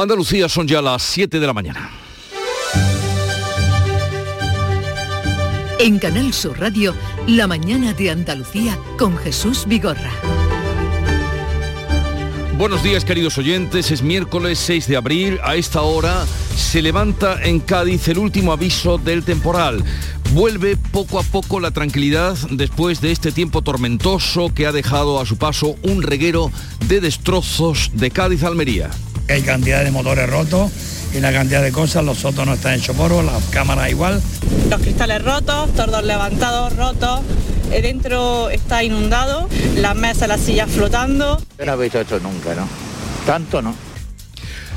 Andalucía son ya las 7 de la mañana. En Canal Sur Radio, La mañana de Andalucía con Jesús Vigorra. Buenos días queridos oyentes, es miércoles 6 de abril, a esta hora se levanta en Cádiz el último aviso del temporal. Vuelve poco a poco la tranquilidad después de este tiempo tormentoso que ha dejado a su paso un reguero de destrozos de Cádiz Almería. Hay cantidad de motores rotos y una cantidad de cosas, los sotos no están hechos poros, las cámaras igual. Los cristales rotos, tordos levantados, rotos, el dentro está inundado, las mesas, las sillas flotando. Yo no he visto esto nunca, ¿no? Tanto no.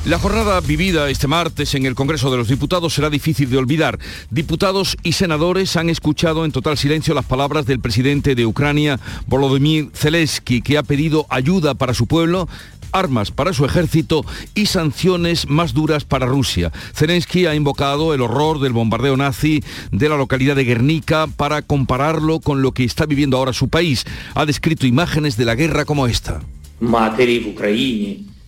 La jornada vivida este martes en el Congreso de los Diputados será difícil de olvidar. Diputados y senadores han escuchado en total silencio las palabras del presidente de Ucrania, Volodymyr Zelensky, que ha pedido ayuda para su pueblo armas para su ejército y sanciones más duras para Rusia. Zelensky ha invocado el horror del bombardeo nazi de la localidad de Guernica para compararlo con lo que está viviendo ahora su país. Ha descrito imágenes de la guerra como esta.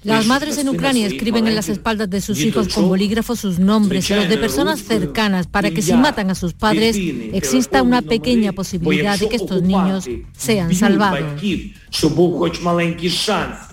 Las madres en Ucrania escriben en las espaldas de sus hijos con bolígrafos sus nombres y los de personas cercanas para que si matan a sus padres exista una pequeña posibilidad de que estos niños sean salvados.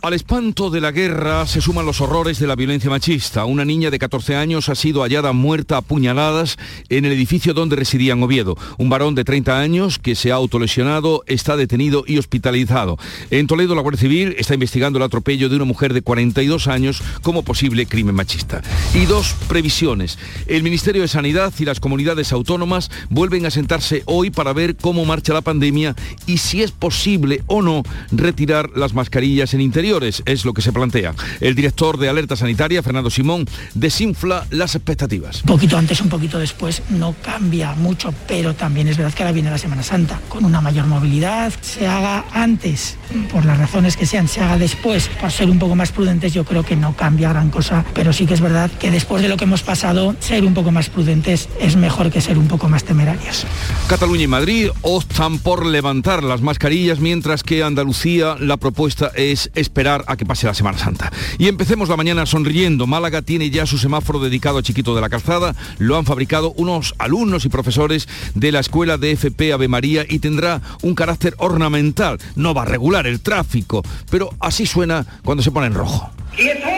Al espanto de la guerra se suman los horrores de la violencia machista. Una niña de 14 años ha sido hallada muerta a puñaladas en el edificio donde residía en Oviedo. Un varón de 30 años que se ha autolesionado está detenido y hospitalizado. En Toledo la Guardia Civil está investigando el atropello de una mujer de 42 años como posible crimen machista. Y dos previsiones. El Ministerio de Sanidad y las comunidades autónomas vuelven a sentarse hoy para ver cómo marcha la pandemia y si es posible o no retirar las mascarillas en interiores, es lo que se plantea. El director de Alerta Sanitaria, Fernando Simón, desinfla las expectativas. Un poquito antes, un poquito después, no cambia mucho, pero también es verdad que ahora viene la Semana Santa, con una mayor movilidad, se haga antes, por las razones que sean, se haga después, para ser un poco más prudentes, yo creo que no cambia gran cosa, pero sí que es verdad que después de lo que hemos pasado, ser un poco más prudentes es mejor que ser un poco más temerarios. Cataluña y Madrid optan por levantar las mascarillas mientras que Andalucía la propuesta es esperar a que pase la Semana Santa. Y empecemos la mañana sonriendo. Málaga tiene ya su semáforo dedicado a Chiquito de la Calzada. Lo han fabricado unos alumnos y profesores de la Escuela de FP Ave María y tendrá un carácter ornamental. No va a regular el tráfico, pero así suena cuando se pone en rojo. ¡Quieto!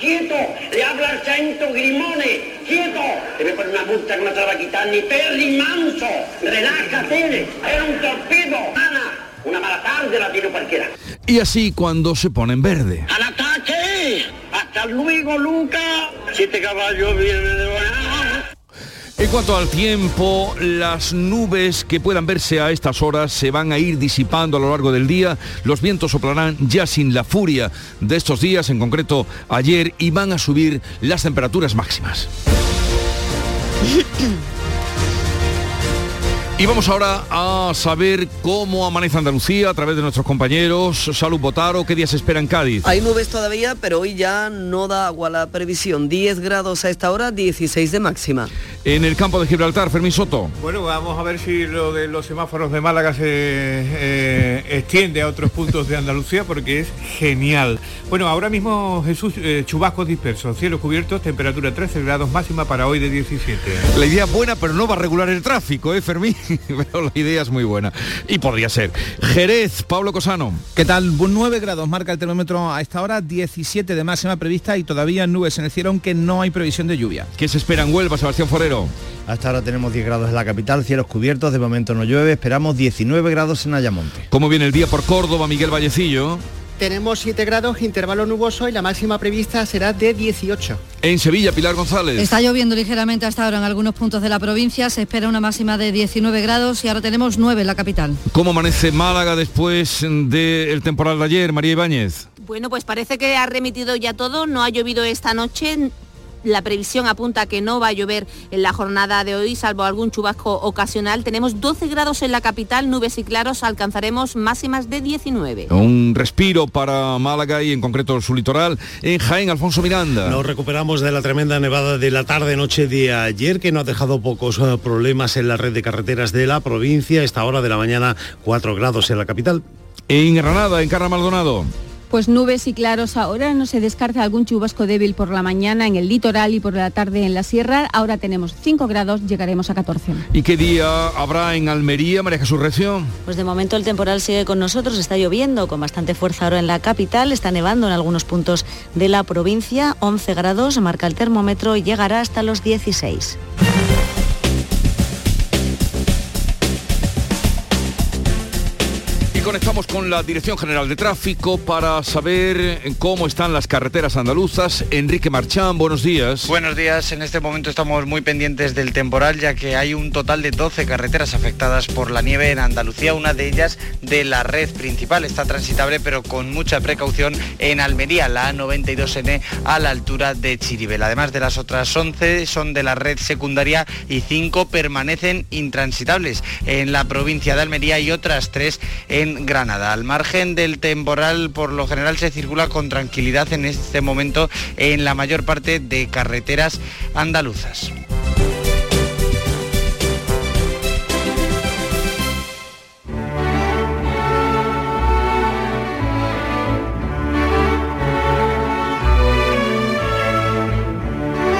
¡Quieto! Le habla al centro Grimone. ¡Quieto! Debe poner una multa que no te va a quitar ni perri manso. Relájate. Era un torpedo. Ana una mala tarde la tiene cualquiera. Y así cuando se pone en verde. ¡Al ataque! ¡Hasta luego, Luca! Siete caballos vienen de en cuanto al tiempo, las nubes que puedan verse a estas horas se van a ir disipando a lo largo del día. Los vientos soplarán ya sin la furia de estos días, en concreto ayer, y van a subir las temperaturas máximas. Y vamos ahora a saber cómo amanece Andalucía a través de nuestros compañeros. Salud Botaro, ¿qué días espera en Cádiz? Hay nubes todavía, pero hoy ya no da agua la previsión. 10 grados a esta hora, 16 de máxima. En el campo de Gibraltar, Fermín Soto. Bueno, vamos a ver si lo de los semáforos de Málaga se eh, extiende a otros puntos de Andalucía porque es genial. Bueno, ahora mismo Jesús, eh, chubascos dispersos, cielos cubiertos, temperatura 13 grados máxima para hoy de 17. La idea es buena, pero no va a regular el tráfico, ¿eh, Fermín? pero la idea es muy buena. Y podría ser. Jerez, Pablo Cosano. ¿Qué tal? 9 grados marca el termómetro a esta hora, 17 de máxima prevista y todavía nubes en el cielo, aunque no hay previsión de lluvia. ¿Qué se espera en Huelva, Sebastián Forero? Hasta ahora tenemos 10 grados en la capital, cielos cubiertos, de momento no llueve, esperamos 19 grados en Ayamonte. ¿Cómo viene el día por Córdoba, Miguel Vallecillo? Tenemos 7 grados, intervalo nuboso y la máxima prevista será de 18. En Sevilla, Pilar González. Está lloviendo ligeramente hasta ahora en algunos puntos de la provincia, se espera una máxima de 19 grados y ahora tenemos 9 en la capital. ¿Cómo amanece Málaga después del temporal de ayer, María Ibáñez? Bueno, pues parece que ha remitido ya todo, no ha llovido esta noche, la previsión apunta que no va a llover en la jornada de hoy, salvo algún chubasco ocasional. Tenemos 12 grados en la capital, nubes y claros, alcanzaremos máximas de 19. Un respiro para Málaga y en concreto su litoral. En Jaén, Alfonso Miranda. Nos recuperamos de la tremenda nevada de la tarde-noche de ayer, que no ha dejado pocos eh, problemas en la red de carreteras de la provincia. Esta hora de la mañana, 4 grados en la capital. En Granada, en Carra Maldonado. Pues nubes y claros ahora, no se descarta algún chubasco débil por la mañana en el litoral y por la tarde en la sierra. Ahora tenemos 5 grados, llegaremos a 14. ¿Y qué día habrá en Almería, María Jesús Recio? Pues de momento el temporal sigue con nosotros, está lloviendo con bastante fuerza ahora en la capital, está nevando en algunos puntos de la provincia, 11 grados, marca el termómetro y llegará hasta los 16. Conectamos con la Dirección General de Tráfico para saber cómo están las carreteras andaluzas. Enrique Marchán, buenos días. Buenos días. En este momento estamos muy pendientes del temporal ya que hay un total de 12 carreteras afectadas por la nieve en Andalucía, una de ellas de la red principal. Está transitable pero con mucha precaución en Almería, la A92N a la altura de Chiribel. Además de las otras 11 son de la red secundaria y 5 permanecen intransitables en la provincia de Almería y otras 3 en Granada. Al margen del temporal, por lo general se circula con tranquilidad en este momento en la mayor parte de carreteras andaluzas.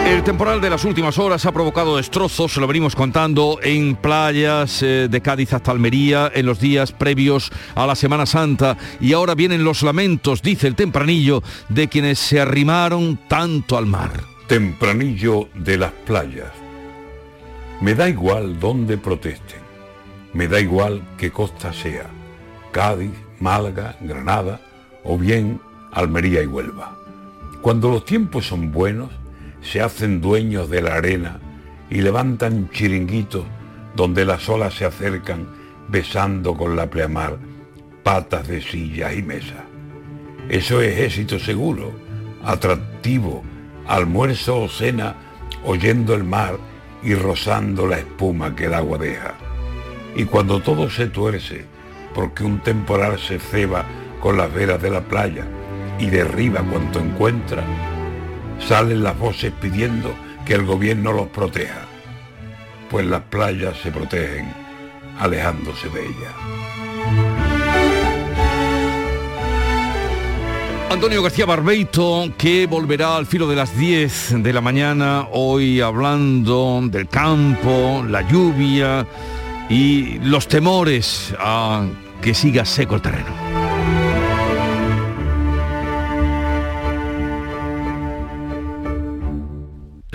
El temporal de las últimas horas ha provocado destrozos, lo venimos contando, en playas eh, de Cádiz hasta Almería en los días previos a la Semana Santa y ahora vienen los lamentos, dice el tempranillo, de quienes se arrimaron tanto al mar. Tempranillo de las playas. Me da igual dónde protesten, me da igual qué costa sea, Cádiz, Málaga, Granada o bien Almería y Huelva. Cuando los tiempos son buenos, se hacen dueños de la arena y levantan chiringuitos donde las olas se acercan besando con la pleamar patas de sillas y mesa. Eso es éxito seguro, atractivo, almuerzo o cena oyendo el mar y rozando la espuma que el agua deja. Y cuando todo se tuerce, porque un temporal se ceba con las veras de la playa y derriba cuanto encuentra, salen las voces pidiendo que el gobierno los proteja, pues las playas se protegen alejándose de ellas. Antonio García Barbeito, que volverá al filo de las 10 de la mañana, hoy hablando del campo, la lluvia y los temores a que siga seco el terreno.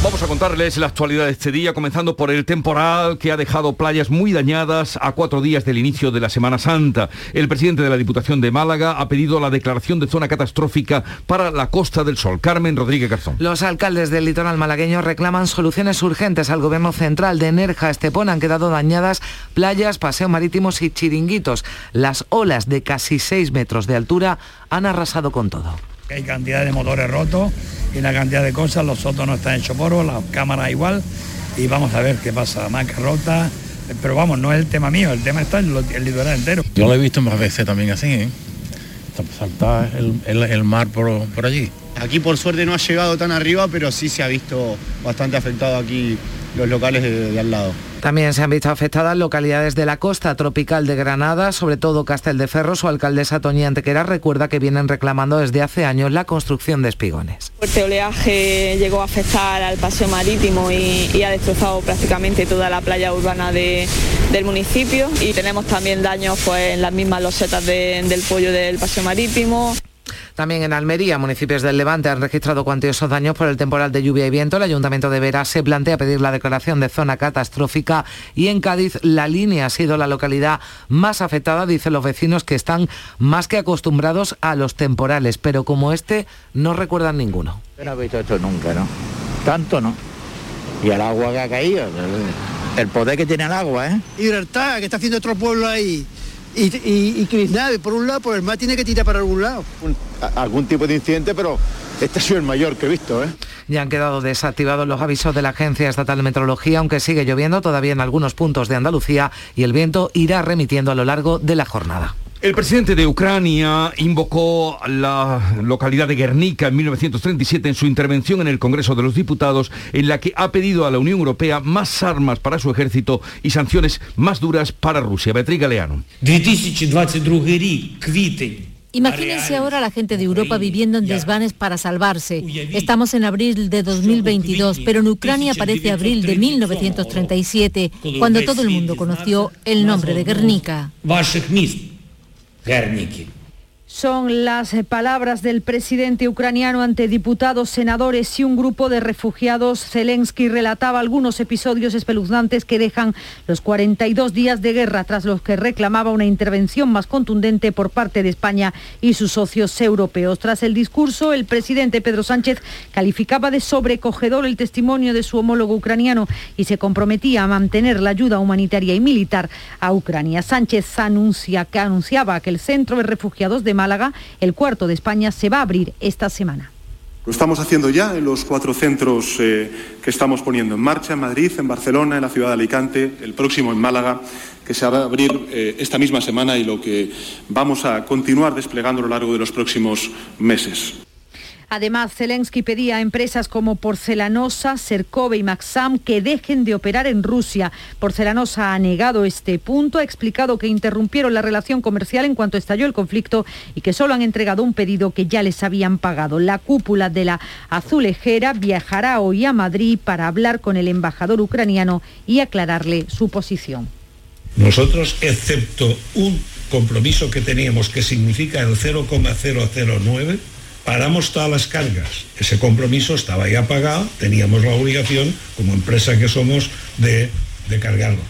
Vamos a contarles la actualidad de este día, comenzando por el temporal que ha dejado playas muy dañadas a cuatro días del inicio de la Semana Santa. El presidente de la Diputación de Málaga ha pedido la declaración de zona catastrófica para la Costa del Sol. Carmen Rodríguez Garzón. Los alcaldes del litoral malagueño reclaman soluciones urgentes al gobierno central de Nerja Estepona. Han quedado dañadas playas, paseos marítimos y chiringuitos. Las olas de casi 6 metros de altura han arrasado con todo. Hay cantidad de motores rotos y una cantidad de cosas, los sotos no están hechos poros, las cámaras igual, y vamos a ver qué pasa, marca rota, pero vamos, no es el tema mío, el tema está en el litoral entero. Yo lo he visto más veces también así, ¿eh? saltar el, el, mar por, por allí. Aquí por suerte no ha llegado tan arriba, pero sí se ha visto bastante afectado aquí los locales de, al lado. También se han visto afectadas localidades de la costa tropical de Granada, sobre todo Castel de Ferro. Su alcaldesa Toñi Antequera recuerda que vienen reclamando desde hace años la construcción de espigones. El fuerte oleaje llegó a afectar al paseo marítimo y, ha destrozado prácticamente toda la playa urbana del municipio y tenemos también daños pues, en las mismas losetas del pollo del paseo marítimo. También en Almería, municipios del Levante han registrado cuantiosos daños por el temporal de lluvia y viento. El Ayuntamiento de Vera se plantea pedir la declaración de zona catastrófica y en Cádiz la línea ha sido la localidad más afectada, dicen los vecinos que están más que acostumbrados a los temporales, pero como este no recuerdan ninguno. no he visto esto nunca, ¿no? Tanto no. Y el agua que ha caído, el, poder que tiene el agua, ¿eh? Libertad, que está haciendo otro pueblo ahí y, y, y por un lado, por el mar tiene que tirar para algún lado. algún tipo de incidente, pero este ha sido el mayor que he visto. ¿eh? Ya han quedado desactivados los avisos de la Agencia Estatal de Meteorología, aunque sigue lloviendo todavía en algunos puntos de Andalucía y el viento irá remitiendo a lo largo de la jornada. El presidente de Ucrania invocó la localidad de Guernica en 1937 en su intervención en el Congreso de los Diputados, en la que ha pedido a la Unión Europea más armas para su ejército y sanciones más duras para Rusia. Beatriz Galeano. Imagínense ahora la gente de Europa viviendo en desvanes para salvarse. Estamos en abril de 2022, pero en Ucrania parece abril de 1937, cuando todo el mundo conoció el nombre de Guernica. пярнікі Son las palabras del presidente ucraniano ante diputados, senadores y un grupo de refugiados. Zelensky relataba algunos episodios espeluznantes que dejan los 42 días de guerra tras los que reclamaba una intervención más contundente por parte de España y sus socios europeos. Tras el discurso, el presidente Pedro Sánchez calificaba de sobrecogedor el testimonio de su homólogo ucraniano y se comprometía a mantener la ayuda humanitaria y militar a Ucrania. Sánchez anuncia que anunciaba que el centro de refugiados de Málaga, el cuarto de España, se va a abrir esta semana. Lo estamos haciendo ya en los cuatro centros eh, que estamos poniendo en marcha, en Madrid, en Barcelona, en la ciudad de Alicante, el próximo en Málaga, que se va a abrir eh, esta misma semana y lo que vamos a continuar desplegando a lo largo de los próximos meses. Además, Zelensky pedía a empresas como Porcelanosa, Serkove y Maxam que dejen de operar en Rusia. Porcelanosa ha negado este punto, ha explicado que interrumpieron la relación comercial en cuanto estalló el conflicto y que solo han entregado un pedido que ya les habían pagado. La cúpula de la azulejera viajará hoy a Madrid para hablar con el embajador ucraniano y aclararle su posición. Nosotros, excepto un compromiso que teníamos que significa el 0,009, paramos todas las cargas. Ese compromiso estaba ya pagado, teníamos la obligación, como empresa que somos, de, de cargarlo.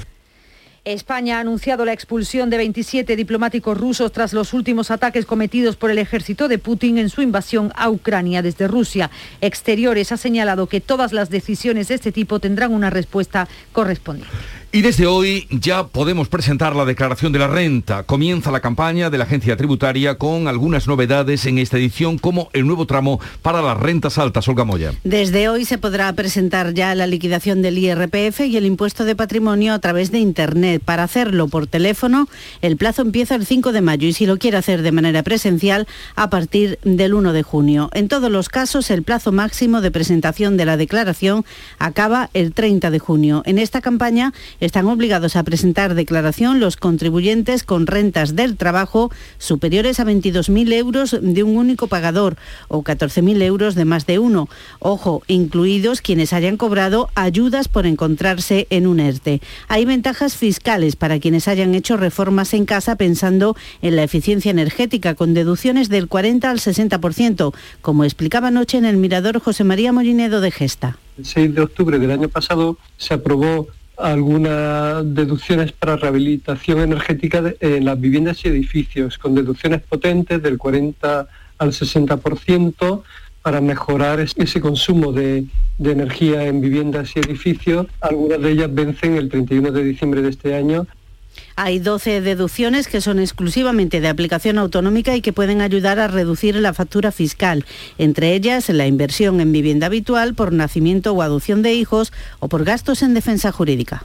España ha anunciado la expulsión de 27 diplomáticos rusos tras los últimos ataques cometidos por el ejército de Putin en su invasión a Ucrania desde Rusia. Exteriores ha señalado que todas las decisiones de este tipo tendrán una respuesta correspondiente. Y desde hoy ya podemos presentar la declaración de la renta. Comienza la campaña de la agencia tributaria con algunas novedades en esta edición, como el nuevo tramo para las rentas altas. Olga Moya. Desde hoy se podrá presentar ya la liquidación del IRPF y el impuesto de patrimonio a través de Internet. Para hacerlo por teléfono, el plazo empieza el 5 de mayo y si lo quiere hacer de manera presencial, a partir del 1 de junio. En todos los casos, el plazo máximo de presentación de la declaración acaba el 30 de junio. En esta campaña, están obligados a presentar declaración los contribuyentes con rentas del trabajo superiores a 22.000 euros de un único pagador o 14.000 euros de más de uno. Ojo, incluidos quienes hayan cobrado ayudas por encontrarse en un ERTE. Hay ventajas fiscales para quienes hayan hecho reformas en casa pensando en la eficiencia energética con deducciones del 40 al 60%, como explicaba anoche en el Mirador José María Molinedo de Gesta. El 6 de octubre del año pasado se aprobó algunas deducciones para rehabilitación energética en las viviendas y edificios, con deducciones potentes del 40 al 60% para mejorar ese consumo de, de energía en viviendas y edificios. Algunas de ellas vencen el 31 de diciembre de este año hay 12 deducciones que son exclusivamente de aplicación autonómica y que pueden ayudar a reducir la factura fiscal, entre ellas la inversión en vivienda habitual por nacimiento o adopción de hijos o por gastos en defensa jurídica.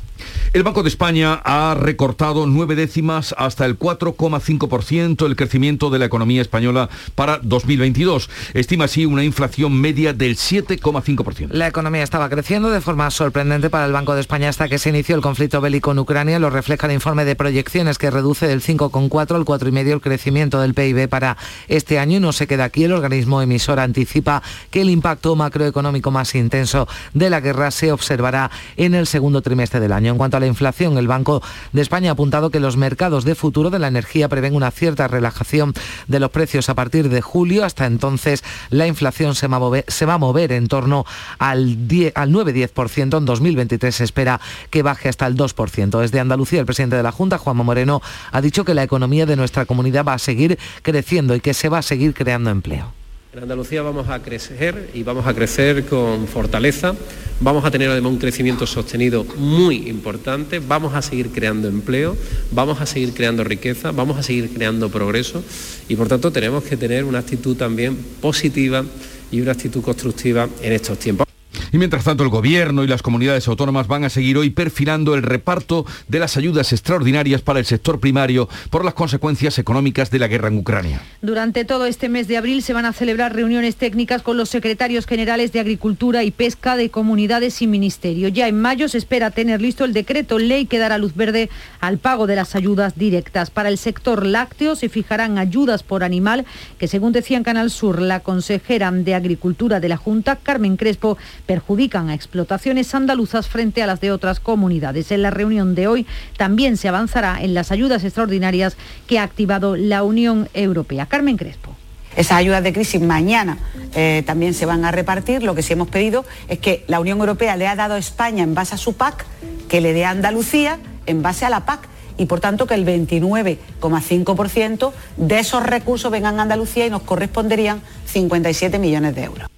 El Banco de España ha recortado nueve décimas hasta el 4,5% el crecimiento de la economía española para 2022. Estima así una inflación media del 7,5%. La economía estaba creciendo de forma sorprendente para el Banco de España hasta que se inició el conflicto bélico en Ucrania. Lo refleja el informe de proyecciones que reduce del 5,4 al 4,5 el crecimiento del PIB para este año y no se queda aquí. El organismo emisor anticipa que el impacto macroeconómico más intenso de la guerra se observará en el segundo trimestre del año. En cuanto a la inflación, el Banco de España ha apuntado que los mercados de futuro de la energía prevén una cierta relajación de los precios a partir de julio. Hasta entonces la inflación se va a mover, en torno al, 10, al 9-10%. En 2023 se espera que baje hasta el 2%. Desde Andalucía, el presidente de la Junta, Juanma Moreno, ha dicho que la economía de nuestra comunidad va a seguir creciendo y que se va a seguir creando empleo. En Andalucía vamos a crecer y vamos a crecer con fortaleza, vamos a tener además un crecimiento sostenido muy importante, vamos a seguir creando empleo, vamos a seguir creando riqueza, vamos a seguir creando progreso y por tanto tenemos que tener una actitud también positiva y una actitud constructiva en estos tiempos. Y mientras tanto, el Gobierno y las comunidades autónomas van a seguir hoy perfilando el reparto de las ayudas extraordinarias para el sector primario por las consecuencias económicas de la guerra en Ucrania. Durante todo este mes de abril se van a celebrar reuniones técnicas con los secretarios generales de Agricultura y Pesca de comunidades y ministerio. Ya en mayo se espera tener listo el decreto ley que dará luz verde al pago de las ayudas directas. Para el sector lácteo se fijarán ayudas por animal que, según decía en Canal Sur la consejera de Agricultura de la Junta, Carmen Crespo, perjudican a explotaciones andaluzas frente a las de otras comunidades. En la reunión de hoy también se avanzará en las ayudas extraordinarias que ha activado la Unión Europea. Carmen Crespo. Esas ayudas de crisis mañana eh, también se van a repartir. Lo que sí hemos pedido es que la Unión Europea le ha dado a España en base a su PAC, que le dé a Andalucía en base a la PAC y por tanto que el 29,5% de esos recursos vengan a Andalucía y nos corresponderían 57 millones de euros.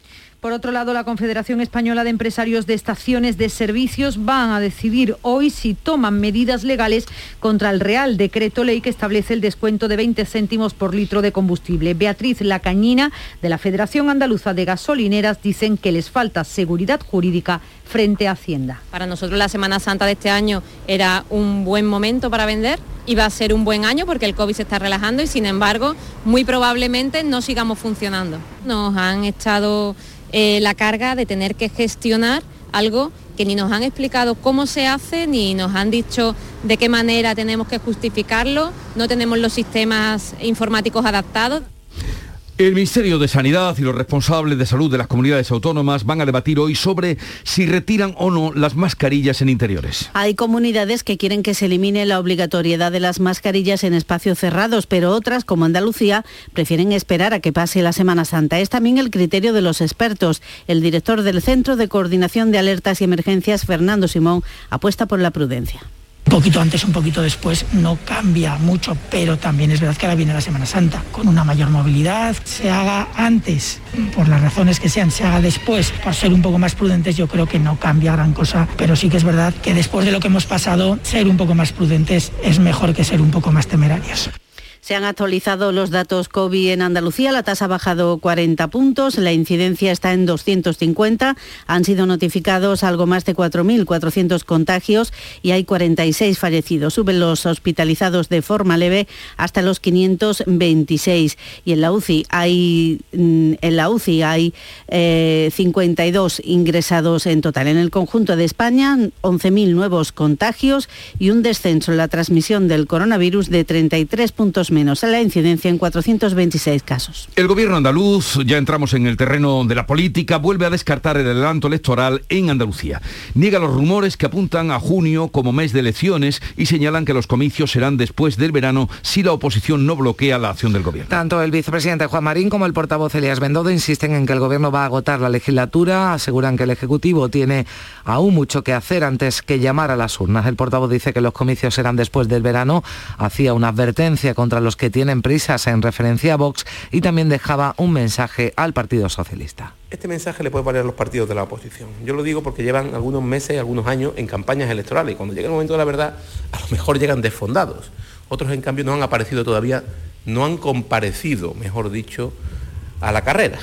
Por otro lado, la Confederación Española de Empresarios de Estaciones de Servicios van a decidir hoy si toman medidas legales contra el Real Decreto Ley que establece el descuento de 20 céntimos por litro de combustible. Beatriz Lacañina, de la Federación Andaluza de Gasolineras, dicen que les falta seguridad jurídica frente a Hacienda. Para nosotros la Semana Santa de este año era un buen momento para vender y va a ser un buen año porque el COVID se está relajando y sin embargo muy probablemente no sigamos funcionando. Nos han echado eh, la carga de tener que gestionar algo que ni nos han explicado cómo se hace, ni nos han dicho de qué manera tenemos que justificarlo, no tenemos los sistemas informáticos adaptados. El Ministerio de Sanidad y los responsables de salud de las comunidades autónomas van a debatir hoy sobre si retiran o no las mascarillas en interiores. Hay comunidades que quieren que se elimine la obligatoriedad de las mascarillas en espacios cerrados, pero otras, como Andalucía, prefieren esperar a que pase la Semana Santa. Es también el criterio de los expertos. El director del Centro de Coordinación de Alertas y Emergencias, Fernando Simón, apuesta por la prudencia. Poquito antes, un poquito después, no cambia mucho, pero también es verdad que ahora viene la Semana Santa, con una mayor movilidad, se haga antes, por las razones que sean, se haga después, por ser un poco más prudentes, yo creo que no cambia gran cosa, pero sí que es verdad que después de lo que hemos pasado, ser un poco más prudentes es mejor que ser un poco más temerarios. Se han actualizado los datos COVID en Andalucía, la tasa ha bajado 40 puntos, la incidencia está en 250, han sido notificados algo más de 4.400 contagios y hay 46 fallecidos. Suben los hospitalizados de forma leve hasta los 526 y en la UCI hay, mm, en la UCI hay 52 eh, ingresados en total. En el conjunto de España, 11.000 nuevos contagios y un descenso en la transmisión del coronavirus de 33 puntos menos la incidencia en 426 casos. El gobierno andaluz, ya entramos en el terreno de la política, vuelve a descartar el adelanto electoral en Andalucía. Niega los rumores que apuntan a junio como mes de elecciones y señalan que los comicios serán después del verano si la oposición no bloquea la acción del gobierno. Tanto el vicepresidente Juan Marín como el portavoz Elías Bendodo insisten en que el gobierno va a agotar la legislatura, aseguran que el Ejecutivo tiene aún mucho que hacer antes que llamar a las urnas. El portavoz dice que los comicios serán después del verano, hacía una advertencia contra los que tienen prisas en referencia a Vox y también dejaba un mensaje al Partido Socialista. Este mensaje le puede valer a los partidos de la oposición. Yo lo digo porque llevan algunos meses, algunos años en campañas electorales y cuando llega el momento de la verdad, a lo mejor llegan desfondados. Otros, en cambio, no han aparecido todavía, no han comparecido, mejor dicho, a la carrera.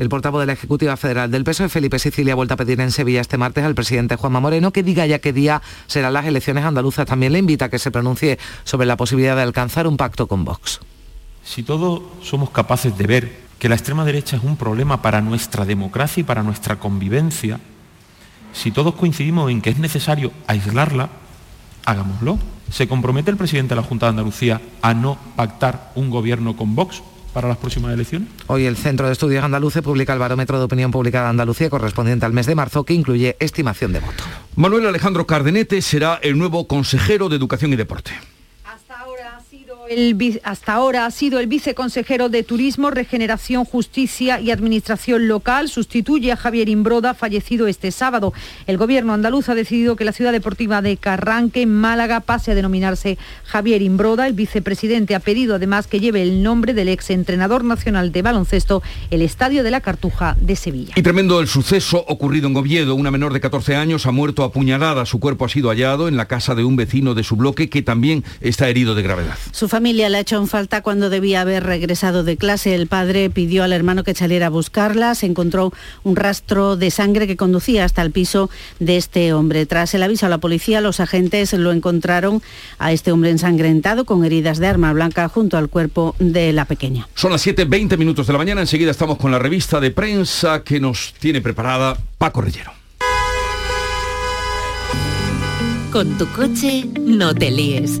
El portavoz de la Ejecutiva Federal del PSOE, Felipe Sicilia, ha vuelto a pedir en Sevilla este martes al presidente Juanma Moreno que diga ya qué día serán las elecciones andaluzas. También le invita a que se pronuncie sobre la posibilidad de alcanzar un pacto con Vox. Si todos somos capaces de ver que la extrema derecha es un problema para nuestra democracia y para nuestra convivencia, si todos coincidimos en que es necesario aislarla, hagámoslo. ¿Se compromete el presidente de la Junta de Andalucía a no pactar un gobierno con Vox? Para las próximas elecciones? Hoy el Centro de Estudios Andaluces publica el barómetro de opinión pública de Andalucía correspondiente al mes de marzo que incluye estimación de voto. Manuel Alejandro Cardenete será el nuevo consejero de Educación y Deporte El, hasta ahora ha sido el viceconsejero de Turismo, Regeneración, Justicia y Administración Local. Sustituye a Javier Imbroda, fallecido este sábado. El gobierno andaluz ha decidido que la ciudad deportiva de Carranque, en Málaga, pase a denominarse Javier Imbroda. El vicepresidente ha pedido además que lleve el nombre del exentrenador nacional de baloncesto, el Estadio de la Cartuja de Sevilla. Y tremendo el suceso ocurrido en Oviedo. Una menor de 14 años ha muerto apuñalada. Su cuerpo ha sido hallado en la casa de un vecino de su bloque que también está herido de gravedad familia le ha hecho en falta cuando debía haber regresado de clase. El padre pidió al hermano que saliera a buscarla. Se encontró un rastro de sangre que conducía hasta el piso de este hombre. Tras el aviso a la policía, los agentes lo encontraron a este hombre ensangrentado con heridas de arma blanca junto al cuerpo de la pequeña. Son las 7.20 minutos de la mañana. Enseguida estamos con la revista de prensa que nos tiene preparada Paco Rellero. Con tu coche no te líes.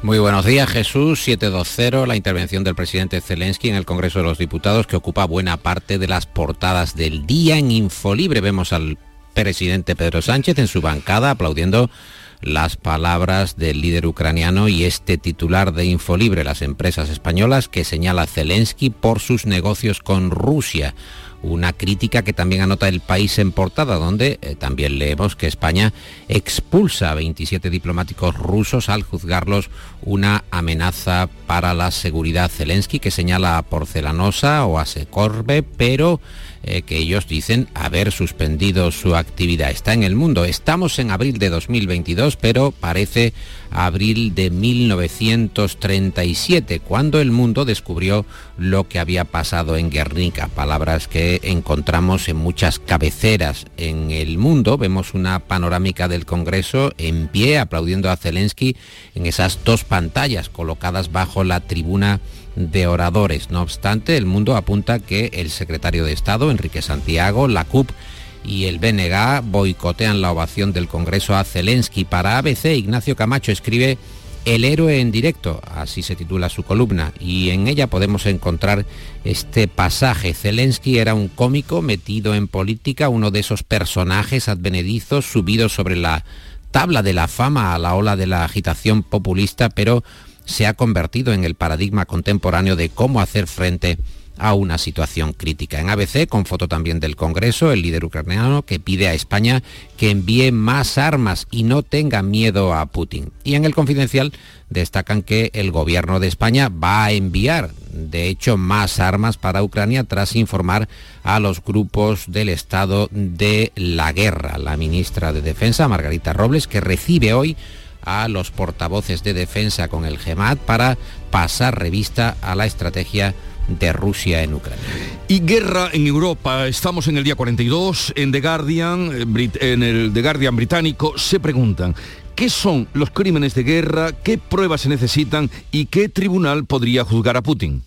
Muy buenos días, Jesús. 720, la intervención del presidente Zelensky en el Congreso de los Diputados, que ocupa buena parte de las portadas del día. En Infolibre vemos al presidente Pedro Sánchez en su bancada aplaudiendo las palabras del líder ucraniano y este titular de Infolibre, las empresas españolas, que señala Zelensky por sus negocios con Rusia una crítica que también anota el país en portada, donde eh, también leemos que España expulsa a 27 diplomáticos rusos al juzgarlos una amenaza para la seguridad. Zelensky, que señala a Porcelanosa o a Secorbe, pero eh, que ellos dicen haber suspendido su actividad. Está en el mundo. Estamos en abril de 2022, pero parece abril de 1937, cuando el mundo descubrió lo que había pasado en Guernica. Palabras que encontramos en muchas cabeceras en el mundo. Vemos una panorámica del Congreso en pie, aplaudiendo a Zelensky en esas dos pantallas colocadas bajo la tribuna de oradores. No obstante, el mundo apunta que el secretario de Estado, Enrique Santiago, la CUP y el BNG boicotean la ovación del Congreso a Zelensky. Para ABC, Ignacio Camacho escribe El héroe en directo, así se titula su columna, y en ella podemos encontrar este pasaje. Zelensky era un cómico metido en política, uno de esos personajes advenedizos subidos sobre la tabla de la fama a la ola de la agitación populista, pero se ha convertido en el paradigma contemporáneo de cómo hacer frente a una situación crítica. En ABC, con foto también del Congreso, el líder ucraniano que pide a España que envíe más armas y no tenga miedo a Putin. Y en el Confidencial destacan que el gobierno de España va a enviar, de hecho, más armas para Ucrania tras informar a los grupos del Estado de la guerra. La ministra de Defensa, Margarita Robles, que recibe hoy a los portavoces de defensa con el GEMAT para pasar revista a la estrategia de Rusia en Ucrania. Y guerra en Europa, estamos en el día 42, en The Guardian, eh, en el The Guardian británico, se preguntan, ¿qué son los crímenes de guerra? ¿Qué pruebas se necesitan? ¿Y qué tribunal podría juzgar a Putin?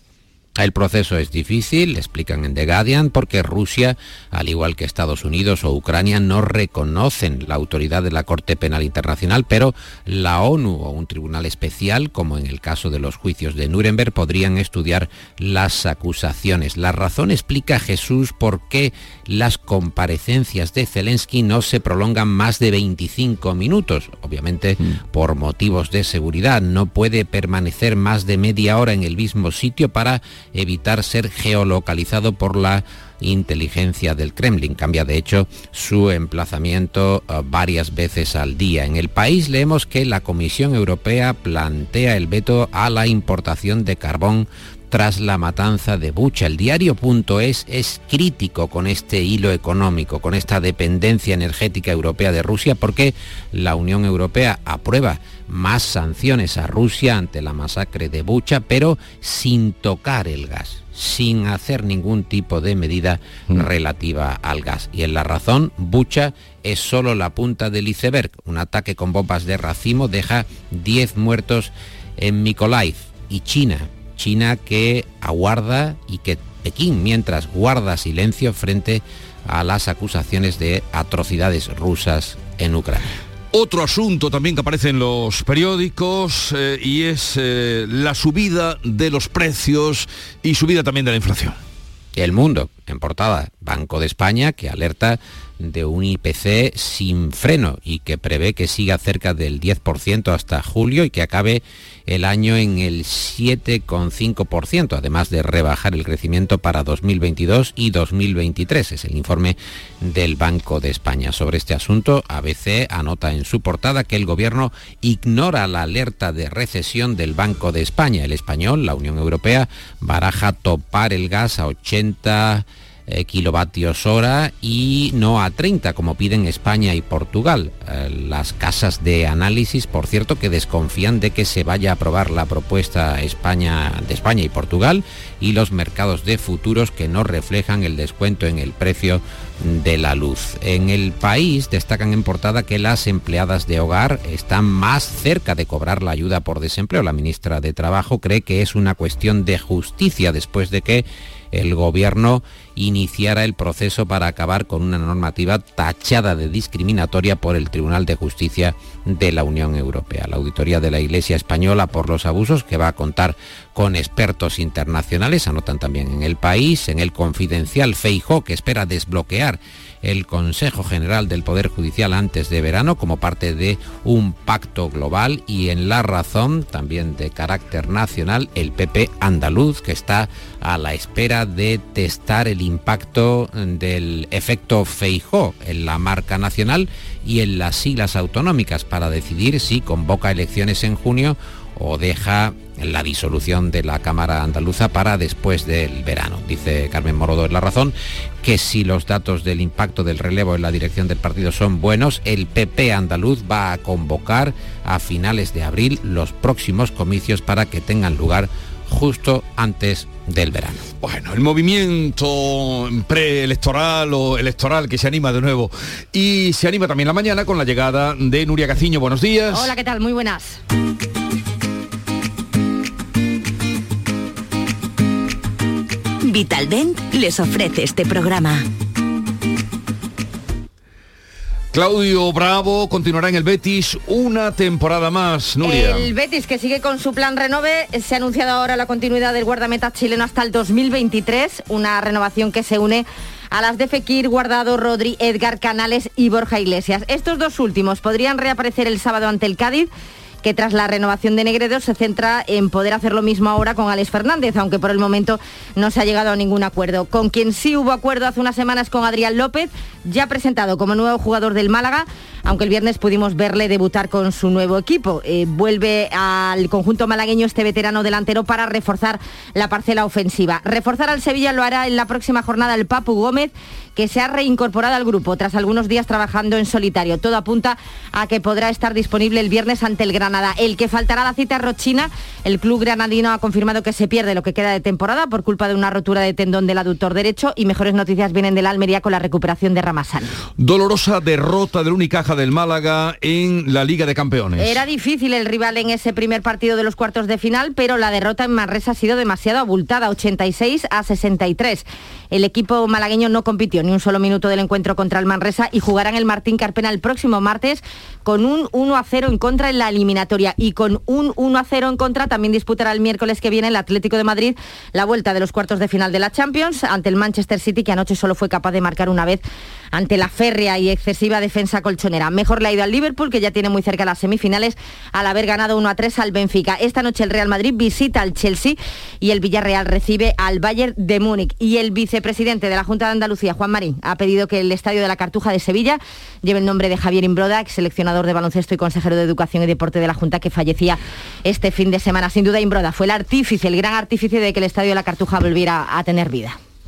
El proceso es difícil, explican en The Guardian, porque Rusia, al igual que Estados Unidos o Ucrania, no reconocen la autoridad de la Corte Penal Internacional, pero la ONU o un tribunal especial, como en el caso de los juicios de Nuremberg, podrían estudiar las acusaciones. La razón explica Jesús por qué las comparecencias de Zelensky no se prolongan más de 25 minutos, obviamente mm. por motivos de seguridad. No puede permanecer más de media hora en el mismo sitio para evitar ser geolocalizado por la inteligencia del Kremlin. Cambia de hecho su emplazamiento eh, varias veces al día. En el país leemos que la Comisión Europea plantea el veto a la importación de carbón tras la matanza de Bucha. El diario.es es crítico con este hilo económico, con esta dependencia energética europea de Rusia, porque la Unión Europea aprueba más sanciones a Rusia ante la masacre de Bucha, pero sin tocar el gas sin hacer ningún tipo de medida mm. relativa al gas. Y en la razón, Bucha es solo la punta del iceberg. Un ataque con bombas de racimo deja 10 muertos en Mykolaiv y China China que aguarda y que Pekín, mientras guarda silencio frente a las acusaciones de atrocidades rusas en Ucrania. Otro asunto también que aparece en los periódicos eh, y es eh, la subida de los precios y subida también de la inflación. El Mundo, en portada, Banco de España, que alerta de un IPC sin freno y que prevé que siga cerca del 10% hasta julio y que acabe el año en el 7,5%, además de rebajar el crecimiento para 2022 y 2023. Es el informe del Banco de España. Sobre este asunto, ABC anota en su portada que el Gobierno ignora la alerta de recesión del Banco de España. El español, la Unión Europea, baraja topar el gas a 80 eh, kilovatios hora y no a 30 como piden España y Portugal. Eh, las casas de análisis, por cierto, que desconfían de que se vaya a aprobar la propuesta España, de España y Portugal y los mercados de futuros que no reflejan el descuento en el precio de la luz. En el país destacan en portada que las empleadas de hogar están más cerca de cobrar la ayuda por desempleo. La ministra de Trabajo cree que es una cuestión de justicia después de que el gobierno iniciara el proceso para acabar con una normativa tachada de discriminatoria por el Tribunal de Justicia de la Unión Europea. La auditoría de la Iglesia Española por los abusos, que va a contar con expertos internacionales, anotan también en el país, en el confidencial Feijó, que espera desbloquear el Consejo General del Poder Judicial antes de verano como parte de un pacto global y en la razón también de carácter nacional el PP andaluz que está a la espera de testar el impacto del efecto Feijó en la marca nacional y en las siglas autonómicas para decidir si convoca elecciones en junio o deja la disolución de la Cámara Andaluza para después del verano. Dice Carmen Morodo en La Razón que si los datos del impacto del relevo en la dirección del partido son buenos, el PP andaluz va a convocar a finales de abril los próximos comicios para que tengan lugar justo antes del verano. Bueno, el movimiento preelectoral o electoral que se anima de nuevo y se anima también la mañana con la llegada de Nuria Caciño. Buenos días. Hola, ¿qué tal? Muy buenas. Vitaldent les ofrece este programa. Claudio Bravo continuará en el Betis una temporada más, Nuria. El Betis que sigue con su plan renove, se ha anunciado ahora la continuidad del guardameta chileno hasta el 2023, una renovación que se une a las de Fekir, Guardado, Rodri, Edgar Canales y Borja Iglesias. Estos dos últimos podrían reaparecer el sábado ante el Cádiz que tras la renovación de Negredo se centra en poder hacer lo mismo ahora con Alex Fernández, aunque por el momento no se ha llegado a ningún acuerdo. Con quien sí hubo acuerdo hace unas semanas con Adrián López, ya presentado como nuevo jugador del Málaga, aunque el viernes pudimos verle debutar con su nuevo equipo. Eh, vuelve al conjunto malagueño este veterano delantero para reforzar la parcela ofensiva. Reforzar al Sevilla lo hará en la próxima jornada el Papu Gómez, que se ha reincorporado al grupo tras algunos días trabajando en solitario. Todo apunta a que podrá estar disponible el viernes ante el Granada. El que faltará la cita Rochina, el club granadino ha confirmado que se pierde lo que queda de temporada por culpa de una rotura de tendón del aductor derecho y mejores noticias vienen de la Almería con la recuperación de Ramasán. Dolorosa derrota del Unicaja del Málaga en la Liga de Campeones. Era difícil el rival en ese primer partido de los cuartos de final, pero la derrota en Manresa ha sido demasiado abultada, 86 a 63. El equipo malagueño no compitió ni un solo minuto del encuentro contra el Manresa y jugarán el Martín Carpena el próximo martes con un 1 a 0 en contra en la eliminatoria y con un 1 a 0 en contra también disputará el miércoles que viene el Atlético de Madrid la vuelta de los cuartos de final de la Champions ante el Manchester City que anoche solo fue capaz de marcar una vez ante la férrea y excesiva defensa colchonera. Mejor le ha ido al Liverpool que ya tiene muy cerca las semifinales al haber ganado 1 a 3 al Benfica. Esta noche el Real Madrid visita al Chelsea y el Villarreal recibe al Bayern de Múnich y el vicepresidente de la Junta de Andalucía, Juan Marín, ha pedido que el Estadio de la Cartuja de Sevilla lleve el nombre de Javier Imbroda, ex seleccionador de baloncesto y consejero de Educación y Deporte de la Junta, que fallecía este fin de semana. Sin duda, Imbroda fue el artífice, el gran artífice de que el Estadio de la Cartuja volviera a tener vida.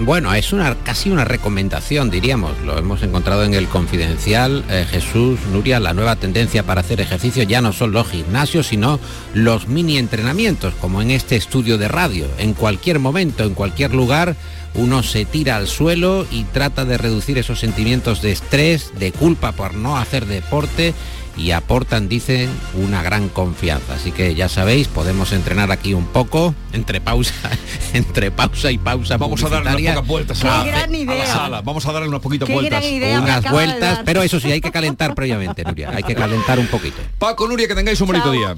Bueno, es una casi una recomendación, diríamos. Lo hemos encontrado en el Confidencial. Eh, Jesús, Nuria, la nueva tendencia para hacer ejercicio ya no son los gimnasios, sino los mini entrenamientos, como en este estudio de radio. En cualquier momento, en cualquier lugar, uno se tira al suelo y trata de reducir esos sentimientos de estrés, de culpa por no hacer deporte y aportan, dicen, una gran confianza. Así que ya sabéis, podemos entrenar aquí un poco, entre pausa, entre pausa y pausa. Vamos a darle unas pocas vueltas a, a, gran a idea. la sala. Vamos a darle unas poquitas vueltas. unas vueltas, pero eso sí, hay que calentar previamente, Nuria. Hay que calentar un poquito. Paco, Nuria, que tengáis un bonito Chao. día.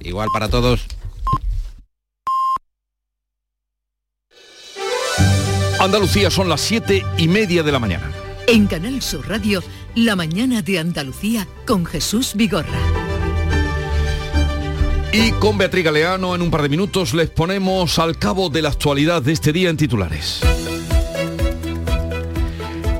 Igual para todos. Andalucía son las siete y media de la mañana. En Canal Sur Radio, La mañana de Andalucía con Jesús Vigorra. Y con Beatriz Galeano en un par de minutos les ponemos al cabo de la actualidad de este día en titulares.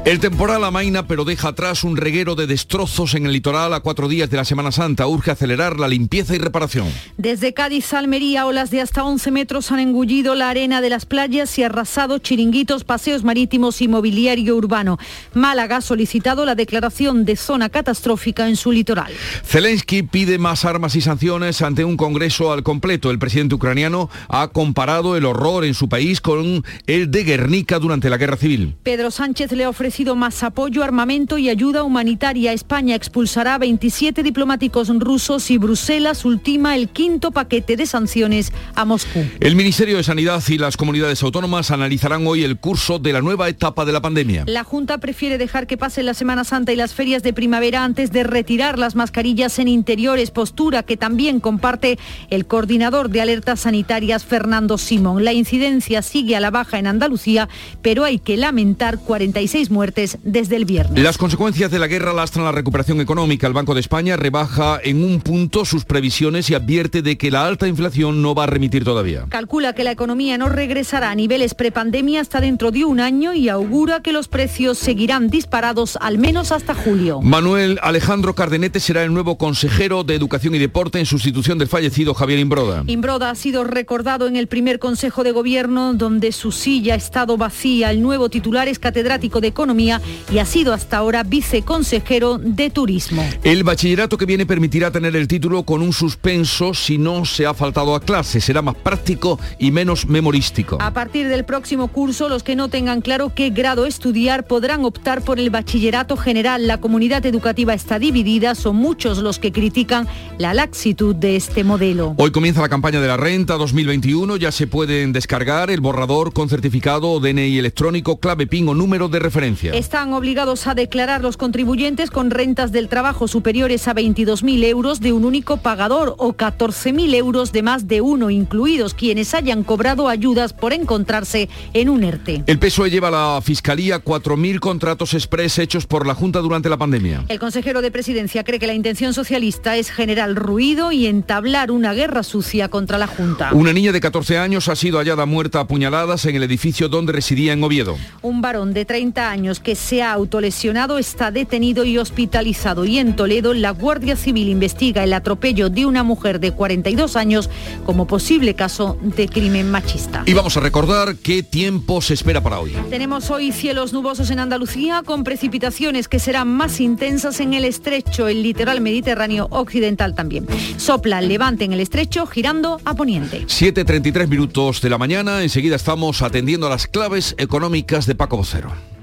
El temporal amaina pero deja atrás un reguero de destrozos en el litoral a cuatro días de la Semana Santa. Urge acelerar la limpieza y reparación. Desde Cádiz a Almería, olas de hasta 11 metros han engullido la arena de las playas y arrasado chiringuitos, paseos marítimos y mobiliario urbano. Málaga ha solicitado la declaración de zona catastrófica en su litoral. Zelensky pide más armas y sanciones ante un Congreso al completo. El presidente ucraniano ha comparado el horror en su país con el de Guernica durante la guerra civil. Pedro Sánchez le ha ofrecido más apoyo, armamento y ayuda humanitaria. España expulsará a 27 diplomáticos rusos y Bruselas ultima el quinto paquete de sanciones a Moscú. El Ministerio de Sanidad y las comunidades autónomas analizarán hoy el curso de la nueva etapa de la pandemia. La Junta prefiere dejar que pase la Semana Santa y las ferias de primavera antes de retirar las mascarillas en interiores, postura que también comparte el coordinador de alertas sanitarias Fernando Simón. La incidencia sigue a la baja en Andalucía, pero hay que lamentar 46 muertes desde el viernes. Las consecuencias de la guerra lastran la recuperación económica. El Banco de España rebaja en un punto sus previsiones y advierte de que la alta inflación no va a remitir todavía. Calcula que la economía no regresará a niveles prepandemia hasta dentro de un año y augura que los precios seguirán disparados al menos hasta julio. Manuel Alejandro Cardenete será el nuevo consejero de Educación y Deporte en sustitución del fallecido Javier Imbroda. Imbroda ha sido recordado en el primer Consejo de Gobierno donde su silla ha estado vacía. El nuevo titular es catedrático de Economía y ha sido hasta ahora viceconsejero de Turismo. El bachillerato que viene permitirá tener el título con un suspenso si no se ha faltado a clase. Será más práctico y menos memorístico. A partir del próximo curso, los que no tengan claro qué grado estudiar podrán optar por el bachillerato general. La comunidad educativa está dividida, son muchos los que critican la laxitud de este modelo. Hoy comienza la campaña de la renta 2021. Ya se pueden descargar el borrador con certificado DNI electrónico, clave PIN o número de referencia. Están obligados a declarar los contribuyentes con rentas del trabajo superiores a 22.000 euros de un único pagador o 14.000 euros de más de uno, incluidos quienes hayan cobrado ayudas por encontrarse en un ERTE. El PSOE lleva a la Fiscalía 4.000 contratos express hechos por la Junta durante la pandemia. El consejero de Presidencia cree que la intención socialista es generar ruido y entablar una guerra sucia contra la Junta. Una niña de 14 años ha sido hallada muerta a puñaladas en el edificio donde residía en Oviedo. Un varón de 30 años que se ha autolesionado está detenido y hospitalizado y en Toledo la Guardia Civil investiga el atropello de una mujer de 42 años como posible caso de crimen machista. Y vamos a recordar qué tiempo se espera para hoy. Tenemos hoy cielos nubosos en Andalucía con precipitaciones que serán más intensas en el estrecho, el litoral mediterráneo occidental también. Sopla levante en el estrecho girando a poniente. 7.33 minutos de la mañana, enseguida estamos atendiendo a las claves económicas de Paco Vocero.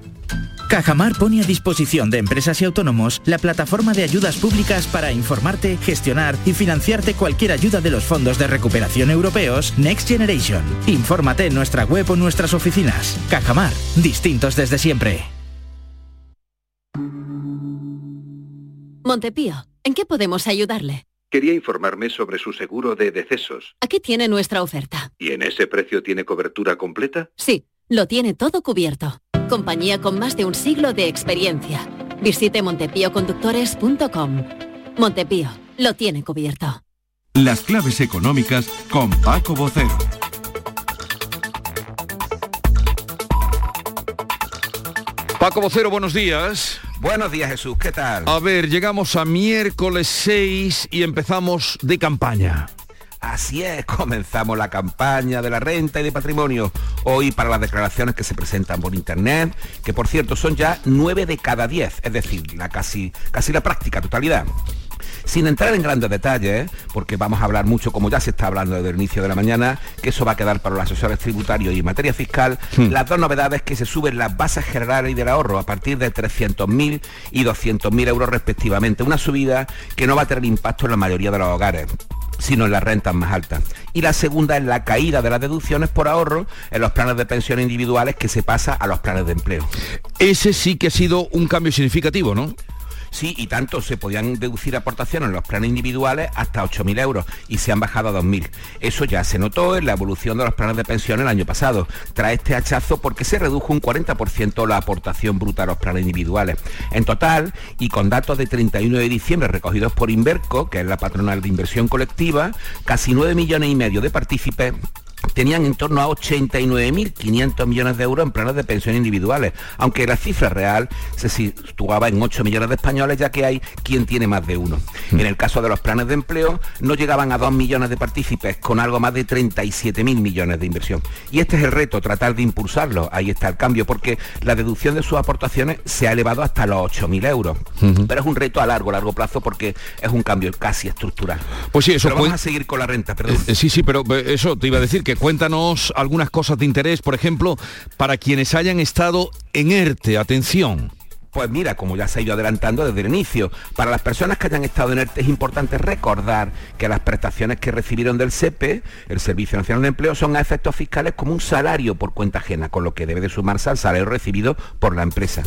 Cajamar pone a disposición de empresas y autónomos la plataforma de ayudas públicas para informarte, gestionar y financiarte cualquier ayuda de los fondos de recuperación europeos Next Generation. Infórmate en nuestra web o nuestras oficinas. Cajamar, distintos desde siempre. Montepío, ¿en qué podemos ayudarle? Quería informarme sobre su seguro de decesos. Aquí tiene nuestra oferta. ¿Y en ese precio tiene cobertura completa? Sí, lo tiene todo cubierto. Compañía con más de un siglo de experiencia. Visite montepíoconductores.com. Montepío, lo tiene cubierto. Las claves económicas con Paco Vocero. Paco Vocero, buenos días. Buenos días Jesús, ¿qué tal? A ver, llegamos a miércoles 6 y empezamos de campaña. Así es, comenzamos la campaña de la renta y de patrimonio. Hoy para las declaraciones que se presentan por internet, que por cierto son ya 9 de cada 10, es decir, la casi, casi la práctica totalidad. Sin entrar en grandes detalles, porque vamos a hablar mucho, como ya se está hablando desde el inicio de la mañana, que eso va a quedar para los asesores tributarios y en materia fiscal, Hmm. las dos novedades que se suben las bases generales y del ahorro a partir de 300.000 y 200.000 euros respectivamente. Una subida que no va a tener impacto en la mayoría de los hogares sino en las rentas más altas. Y la segunda es la caída de las deducciones por ahorro en los planes de pensión individuales que se pasa a los planes de empleo. Ese sí que ha sido un cambio significativo, ¿no? Sí, y tanto se podían deducir aportaciones en los planes individuales hasta 8.000 euros y se han bajado a 2.000. Eso ya se notó en la evolución de los planes de pensión el año pasado, tras este hachazo porque se redujo un 40% la aportación bruta a los planes individuales. En total, y con datos de 31 de diciembre recogidos por Inverco, que es la patronal de inversión colectiva, casi 9 millones y medio de partícipes tenían en torno a 89.500 millones de euros en planes de pensión individuales, aunque la cifra real se situaba en 8 millones de españoles, ya que hay quien tiene más de uno. En el caso de los planes de empleo, no llegaban a 2 millones de partícipes, con algo más de 37.000 millones de inversión. Y este es el reto, tratar de impulsarlo. Ahí está el cambio, porque la deducción de sus aportaciones se ha elevado hasta los 8.000 euros. Pero es un reto a largo, largo plazo, porque es un cambio casi estructural. Pues sí, eso Pero vamos cuen- a seguir con la renta, perdón. Eh, Sí, sí, pero eh, eso te iba a decir, que cuéntanos algunas cosas de interés, por ejemplo, para quienes hayan estado en ERTE, atención. Pues mira, como ya se ha ido adelantando desde el inicio, para las personas que hayan estado en ERTE es importante recordar que las prestaciones que recibieron del SEPE, el Servicio Nacional de Empleo, son a efectos fiscales como un salario por cuenta ajena, con lo que debe de sumarse al salario recibido por la empresa.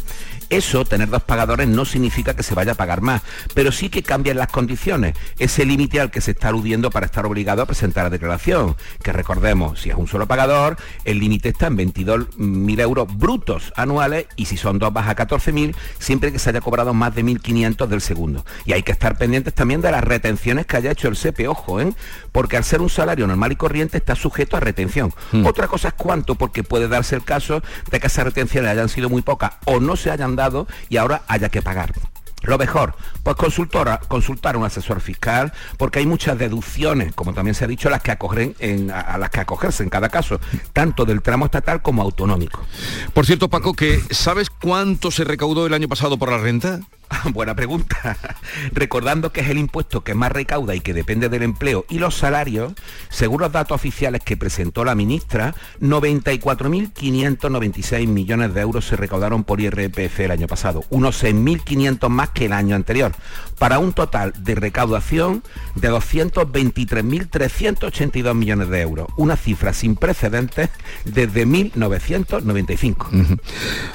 Eso, tener dos pagadores, no significa que se vaya a pagar más, pero sí que cambian las condiciones, ese límite al que se está aludiendo para estar obligado a presentar la declaración, que recordemos, si es un solo pagador, el límite está en 22.000 euros brutos anuales y si son dos baja a 14.000, siempre que se haya cobrado más de 1.500 del segundo. Y hay que estar pendientes también de las retenciones que haya hecho el SEPE, ojo, ¿eh? porque al ser un salario normal y corriente está sujeto a retención. Hmm. Otra cosa es cuánto, porque puede darse el caso de que esas retenciones hayan sido muy pocas o no se hayan dado y ahora haya que pagar. Lo mejor, pues consultar a un asesor fiscal, porque hay muchas deducciones, como también se ha dicho, las que acogen en- a, a las que acogerse en cada caso, tanto del tramo estatal como autonómico. Por cierto, Paco, que ¿sabes cuánto se recaudó el año pasado por la renta? Buena pregunta. Recordando que es el impuesto que más recauda y que depende del empleo y los salarios, según los datos oficiales que presentó la ministra, 94.596 millones de euros se recaudaron por IRPF el año pasado, unos 6.500 más que el año anterior, para un total de recaudación de 223.382 millones de euros, una cifra sin precedentes desde 1995.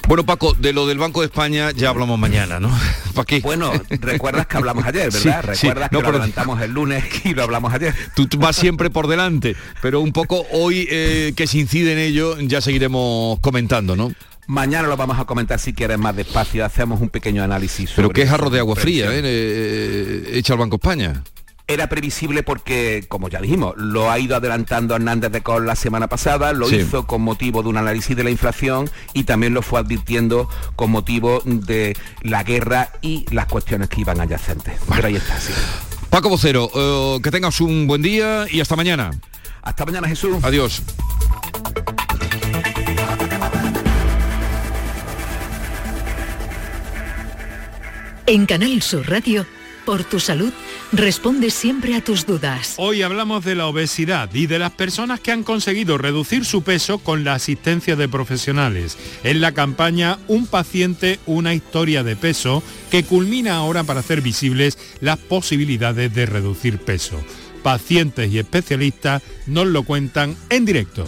Bueno, Paco, de lo del Banco de España ya hablamos mañana, ¿no? ¿Para qué? Bueno, recuerdas que hablamos ayer, ¿verdad? Sí, sí. recuerdas No, que lo adelantamos el lunes y lo hablamos ayer. Tú tú vas siempre por delante, pero un poco hoy eh, que se incide en ello ya seguiremos comentando, ¿no? Mañana lo vamos a comentar si quieres más despacio, hacemos un pequeño análisis. Pero sobre qué jarro de agua fría, previsión. ¿eh? Eh, Echa al Banco España. Era previsible porque, como ya dijimos, lo ha ido adelantando Hernández de Col la semana pasada, lo Sí. hizo con motivo de un análisis de la inflación y también lo fue advirtiendo con motivo de la guerra y las cuestiones que iban adyacentes. Pero ahí está, sí. Paco Vocero, eh, que tengas un buen día y hasta mañana. Hasta mañana, Jesús. Adiós. En Canal Sur Radio, por tu salud, responde siempre a tus dudas. Hoy hablamos de la obesidad y de las personas que han conseguido reducir su peso con la asistencia de profesionales. En la campaña Un paciente, una historia de peso, que culmina ahora para hacer visibles las posibilidades de reducir peso. Pacientes y especialistas nos lo cuentan en directo.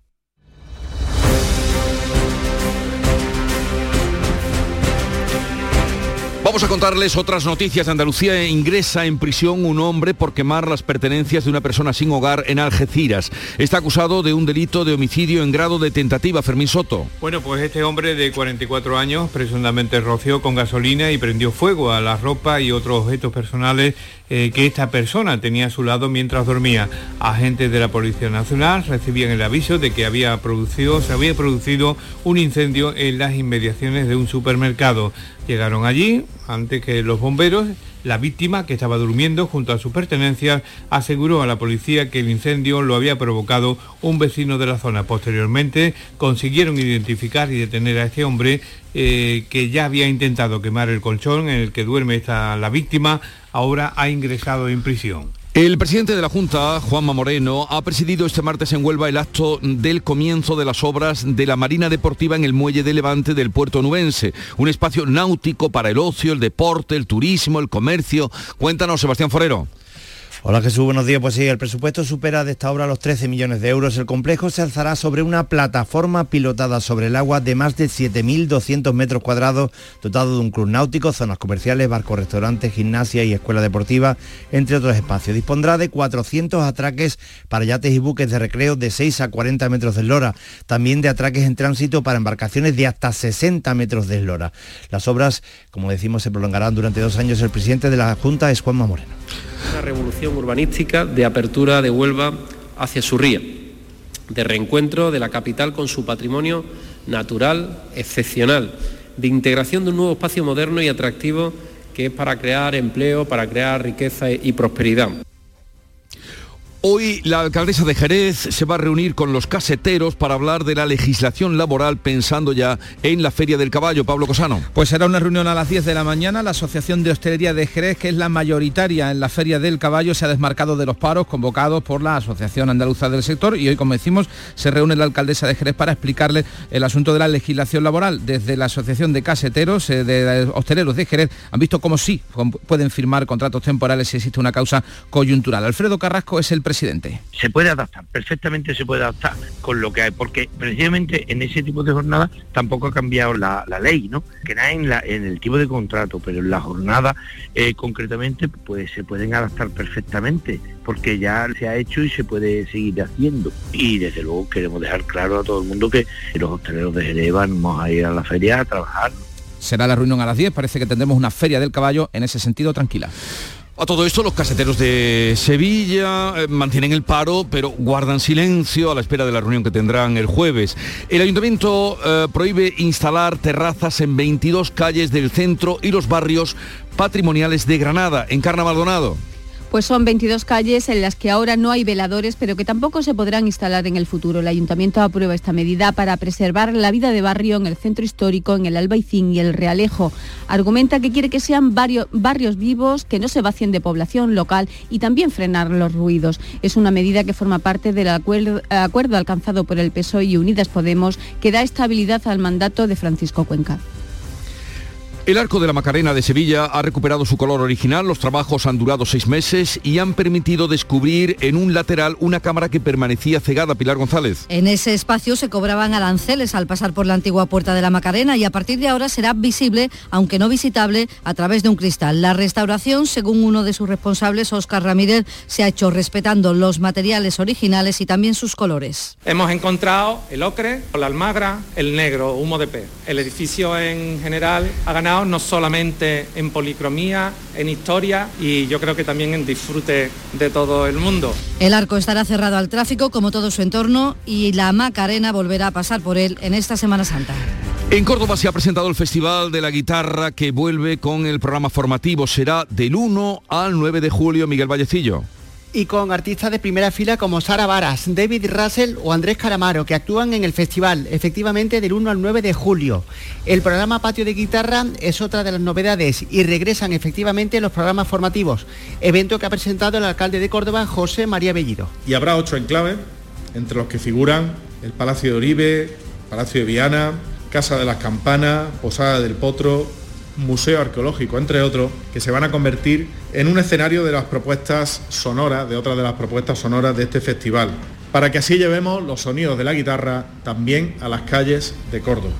Vamos a contarles otras noticias. Andalucía ingresa en prisión un hombre por quemar las pertenencias de una persona sin hogar en Algeciras. Está acusado de un delito de homicidio en grado de tentativa. Fermín Soto. Bueno, pues este hombre de 44 años presuntamente roció con gasolina y prendió fuego a la ropa y otros objetos personales eh, que esta persona tenía a su lado mientras dormía. Agentes de la Policía Nacional recibían el aviso de que había producido, se había producido un incendio en las inmediaciones de un supermercado. Llegaron allí antes que los bomberos. La víctima, que estaba durmiendo junto a sus pertenencias, aseguró a la policía que el incendio lo había provocado un vecino de la zona. Posteriormente consiguieron identificar y detener a este hombre eh, que ya había intentado quemar el colchón en el que duerme esta, la víctima. Ahora ha ingresado en prisión. El presidente de la Junta, Juanma Moreno, ha presidido este martes en Huelva el acto del comienzo de las obras de la Marina Deportiva en el muelle de Levante del puerto nubense, un espacio náutico para el ocio, el deporte, el turismo, el comercio. Cuéntanos, Sebastián Forero. Hola Jesús, buenos días. Pues sí, el presupuesto supera de esta obra los 13 millones de euros. El complejo se alzará sobre una plataforma pilotada sobre el agua de más de 7.200 metros cuadrados, dotado de un club náutico, zonas comerciales, barcos, restaurantes, gimnasia y escuela deportiva, entre otros espacios. Dispondrá de 400 atraques para yates y buques de recreo de 6 a 40 metros de eslora, también de atraques en tránsito para embarcaciones de hasta 60 metros de eslora. Las obras, como decimos, se prolongarán durante dos años. El presidente de la Junta es Juanma Moreno una revolución urbanística de apertura de Huelva hacia su ría, de reencuentro de la capital con su patrimonio natural excepcional, de integración de un nuevo espacio moderno y atractivo que es para crear empleo, para crear riqueza y prosperidad. Hoy la alcaldesa de Jerez se va a reunir con los caseteros para hablar de la legislación laboral pensando ya en la Feria del Caballo. Pablo Cosano. Pues será una reunión a las 10 de la mañana. La Asociación de Hostelería de Jerez, que es la mayoritaria en la Feria del Caballo, se ha desmarcado de los paros convocados por la Asociación Andaluza del Sector y hoy, como decimos, se reúne la alcaldesa de Jerez para explicarle el asunto de la legislación laboral. Desde la Asociación de Caseteros, eh, de Hosteleros de Jerez, han visto cómo sí pueden firmar contratos temporales si existe una causa coyuntural. Alfredo Carrasco es el presidente. Se puede adaptar, perfectamente se puede adaptar con lo que hay, porque precisamente en ese tipo de jornada tampoco ha cambiado la, ley, ¿no? Que nada en, la, en el tipo de contrato, pero en la jornada eh, concretamente pues se pueden adaptar perfectamente, porque ya se ha hecho y se puede seguir haciendo. Y desde luego queremos dejar claro a todo el mundo que los hosteleros de Jerez vamos a ir a la feria a trabajar. Será la reunión a las 10, parece que tendremos una feria del caballo en ese sentido tranquila. A todo esto, los caseteros de Sevilla eh, mantienen el paro, pero guardan silencio a la espera de la reunión que tendrán el jueves. El ayuntamiento eh, prohíbe instalar terrazas en 22 calles del centro y los barrios patrimoniales de Granada, en Carna Maldonado. Pues son 22 calles en las que ahora no hay veladores, pero que tampoco se podrán instalar en el futuro. El ayuntamiento aprueba esta medida para preservar la vida de barrio en el centro histórico, en el Albaicín y el Realejo. Argumenta que quiere que sean barrios vivos, que no se vacien de población local y también frenar los ruidos. Es una medida que forma parte del acuerdo, acuerdo alcanzado por el PSOE y Unidas Podemos que da estabilidad al mandato de Francisco Cuenca. El arco de la Macarena de Sevilla ha recuperado su color original, los trabajos han durado seis meses y han permitido descubrir en un lateral una cámara que permanecía cegada, Pilar González. En ese espacio se cobraban aranceles al pasar por la antigua puerta de la Macarena y a partir de ahora será visible, aunque no visitable, a través de un cristal. La restauración, según uno de sus responsables, Óscar Ramírez, se ha hecho respetando los materiales originales y también sus colores. Hemos encontrado el ocre, la almagra, el negro, humo de pez. El edificio en general ha ganado no solamente en policromía, en historia y yo creo que también en disfrute de todo el mundo. El arco estará cerrado al tráfico como todo su entorno y la Macarena volverá a pasar por él en esta Semana Santa. En Córdoba se ha presentado el Festival de la Guitarra que vuelve con el programa formativo. Será del 1 al 9 de julio, Miguel Vallecillo y con artistas de primera fila como Sara Varas, David Russell o Andrés Caramaro, que actúan en el festival, efectivamente del 1 al 9 de julio. El programa Patio de Guitarra es otra de las novedades y regresan efectivamente los programas formativos, evento que ha presentado el alcalde de Córdoba, José María Bellido. Y habrá ocho enclaves, entre los que figuran el Palacio de Oribe, Palacio de Viana, Casa de las Campanas, Posada del Potro, museo arqueológico, entre otros, que se van a convertir en un escenario de las propuestas sonoras, de otras de las propuestas sonoras de este festival, para que así llevemos los sonidos de la guitarra también a las calles de Córdoba.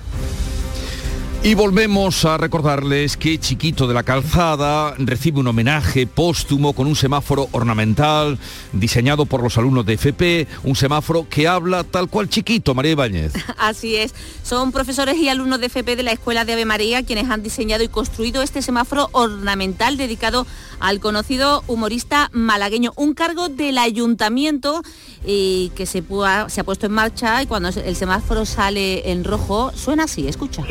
Y volvemos a recordarles que Chiquito de la Calzada recibe un homenaje póstumo con un semáforo ornamental diseñado por los alumnos de FP, un semáforo que habla tal cual Chiquito, María Ibáñez. Así es, son profesores y alumnos de FP de la Escuela de Ave María quienes han diseñado y construido este semáforo ornamental dedicado al conocido humorista malagueño, un cargo del ayuntamiento y que se, se ha puesto en marcha y cuando el semáforo sale en rojo suena así, escucha.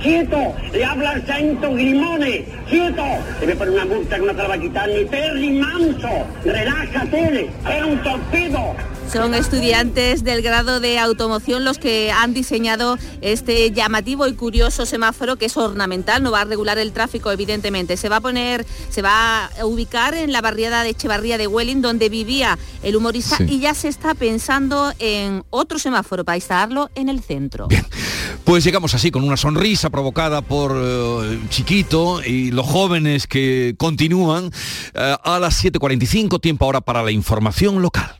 ¡Quieto! Le habla el santo Grimone. ¡Quieto! Se me pone una multa que no te la va a quitar ni Perry Manso. Relájate. Era un torpedo. Son estudiantes del grado de automoción los que han diseñado este llamativo y curioso semáforo que es ornamental, no va a regular el tráfico evidentemente. Se va a poner, se va a ubicar en la barriada de Echevarría de Welling donde vivía el humorista y ya se está pensando en otro semáforo para instalarlo en el centro. Pues llegamos así con una sonrisa provocada por eh, Chiquito y los jóvenes que continúan eh, a las 7.45, tiempo ahora para la información local.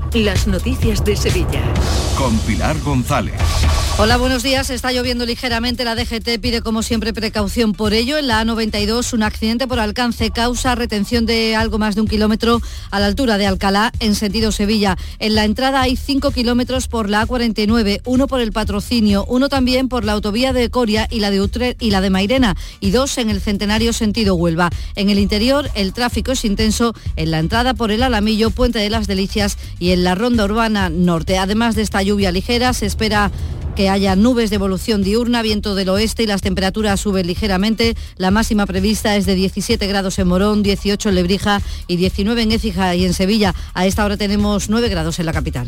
las noticias de Sevilla. Con Pilar González. Hola, buenos días. Está lloviendo ligeramente. La DGT pide como siempre precaución por ello. En la A92 un accidente por alcance causa retención de algo más de un kilómetro a la altura de Alcalá en sentido Sevilla. En la entrada hay cinco kilómetros por la A49, uno por el patrocinio, uno también por la autovía de Coria y la de Utrecht y la de Mairena y dos en el centenario sentido Huelva. En el interior el tráfico es intenso en la entrada por el Alamillo, Puente de las Delicias y en la ronda urbana norte. Además de esta lluvia ligera se espera que haya nubes de evolución diurna, viento del oeste y las temperaturas suben ligeramente. La máxima prevista es de 17 grados en Morón, 18 en Lebrija y 19 en Écija y en Sevilla. A esta hora tenemos 9 grados en la capital.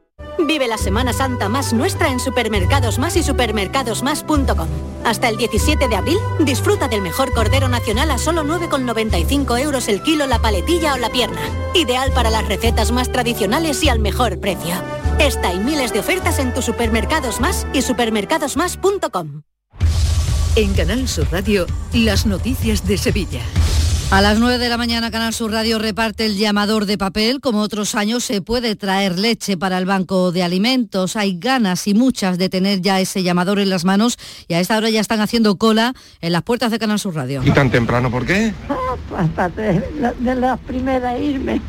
Vive la Semana Santa más nuestra en Supermercados Más y supermercadosmás.com. Hasta el 17 de abril, disfruta del mejor cordero nacional a solo 9,95 euros el kilo la paletilla o la pierna. Ideal para las recetas más tradicionales y al mejor precio. Esta y miles de ofertas en tus Supermercados Más y supermercadosmás.com. En Canal Sur Radio, las noticias de Sevilla. A las 9 de la mañana Canal Sur Radio reparte el llamador de papel. Como otros años se puede traer leche para el banco de alimentos. Hay ganas y muchas de tener ya ese llamador en las manos y a esta hora ya están haciendo cola en las puertas de Canal Sur Radio. ¿Y tan temprano por qué? de las primeras irme.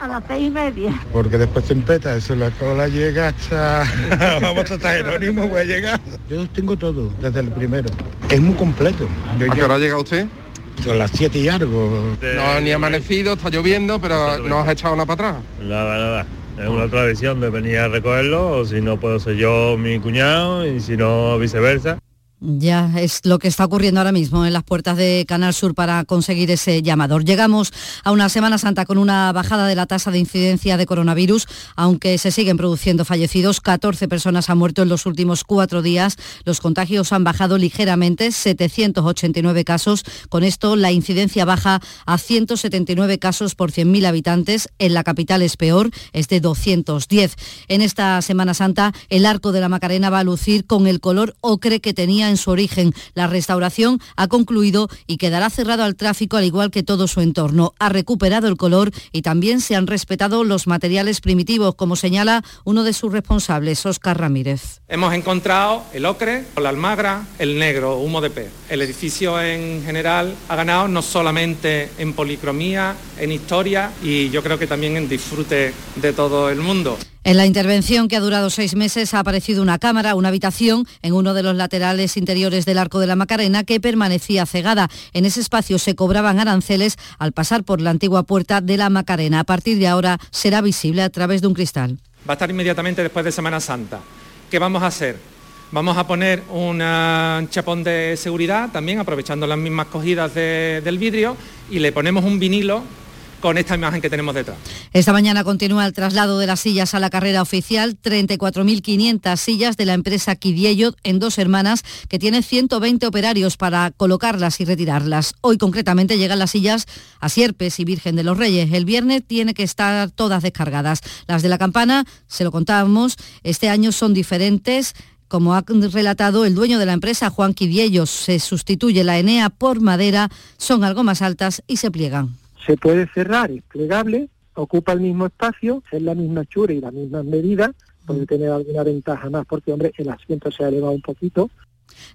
a las seis y media. Porque después se empeta, eso la cola llega hasta... Vamos hasta Jerónimo, voy a llegar. Yo tengo todo, desde el primero. Es muy completo. ¿A qué hora llega usted? Son las 7 y algo. No, ni amanecido, está lloviendo, pero no has echado nada para atrás. Nada, nada. Es una tradición de venir a recogerlo, o si no puedo ser yo mi cuñado, y si no viceversa. Ya es lo que está ocurriendo ahora mismo en las puertas de Canal Sur para conseguir ese llamador. Llegamos a una Semana Santa con una bajada de la tasa de incidencia de coronavirus, aunque se siguen produciendo fallecidos. 14 personas han muerto en los últimos cuatro días. Los contagios han bajado ligeramente, 789 casos. Con esto la incidencia baja a 179 casos por 100.000 habitantes. En la capital es peor, es de 210. En esta Semana Santa el arco de la Macarena va a lucir con el color ocre que tenía en su origen. La restauración ha concluido y quedará cerrado al tráfico al igual que todo su entorno. Ha recuperado el color y también se han respetado los materiales primitivos, como señala uno de sus responsables, Óscar Ramírez. Hemos encontrado el ocre, la almagra, el negro, humo de pez. El edificio en general ha ganado no solamente en policromía, en historia y yo creo que también en disfrute de todo el mundo. En la intervención que ha durado seis meses ha aparecido una cámara, una habitación en uno de los laterales interiores del Arco de la Macarena que permanecía cegada. En ese espacio se cobraban aranceles al pasar por la antigua puerta de la Macarena. A partir de ahora será visible a través de un cristal. Va a estar inmediatamente después de Semana Santa. ¿Qué vamos a hacer? Vamos a poner un chapón de seguridad, también aprovechando las mismas cogidas del vidrio, y le ponemos un vinilo con esta imagen que tenemos detrás. Esta mañana continúa el traslado de las sillas a la carrera oficial, 34.500 sillas de la empresa Kidiello en dos hermanas, que tiene 120 operarios para colocarlas y retirarlas. Hoy concretamente llegan las sillas a Sierpes y Virgen de los Reyes. El viernes tiene que estar todas descargadas. Las de la campana, se lo contábamos, este año son diferentes como ha relatado el dueño de la empresa, Juan Quidiellos, se sustituye la Enea por madera, son algo más altas y se pliegan. Se puede cerrar, es plegable, ocupa el mismo espacio, es la misma chura y la misma medida, puede tener alguna ventaja más porque, hombre, el asiento se ha elevado un poquito,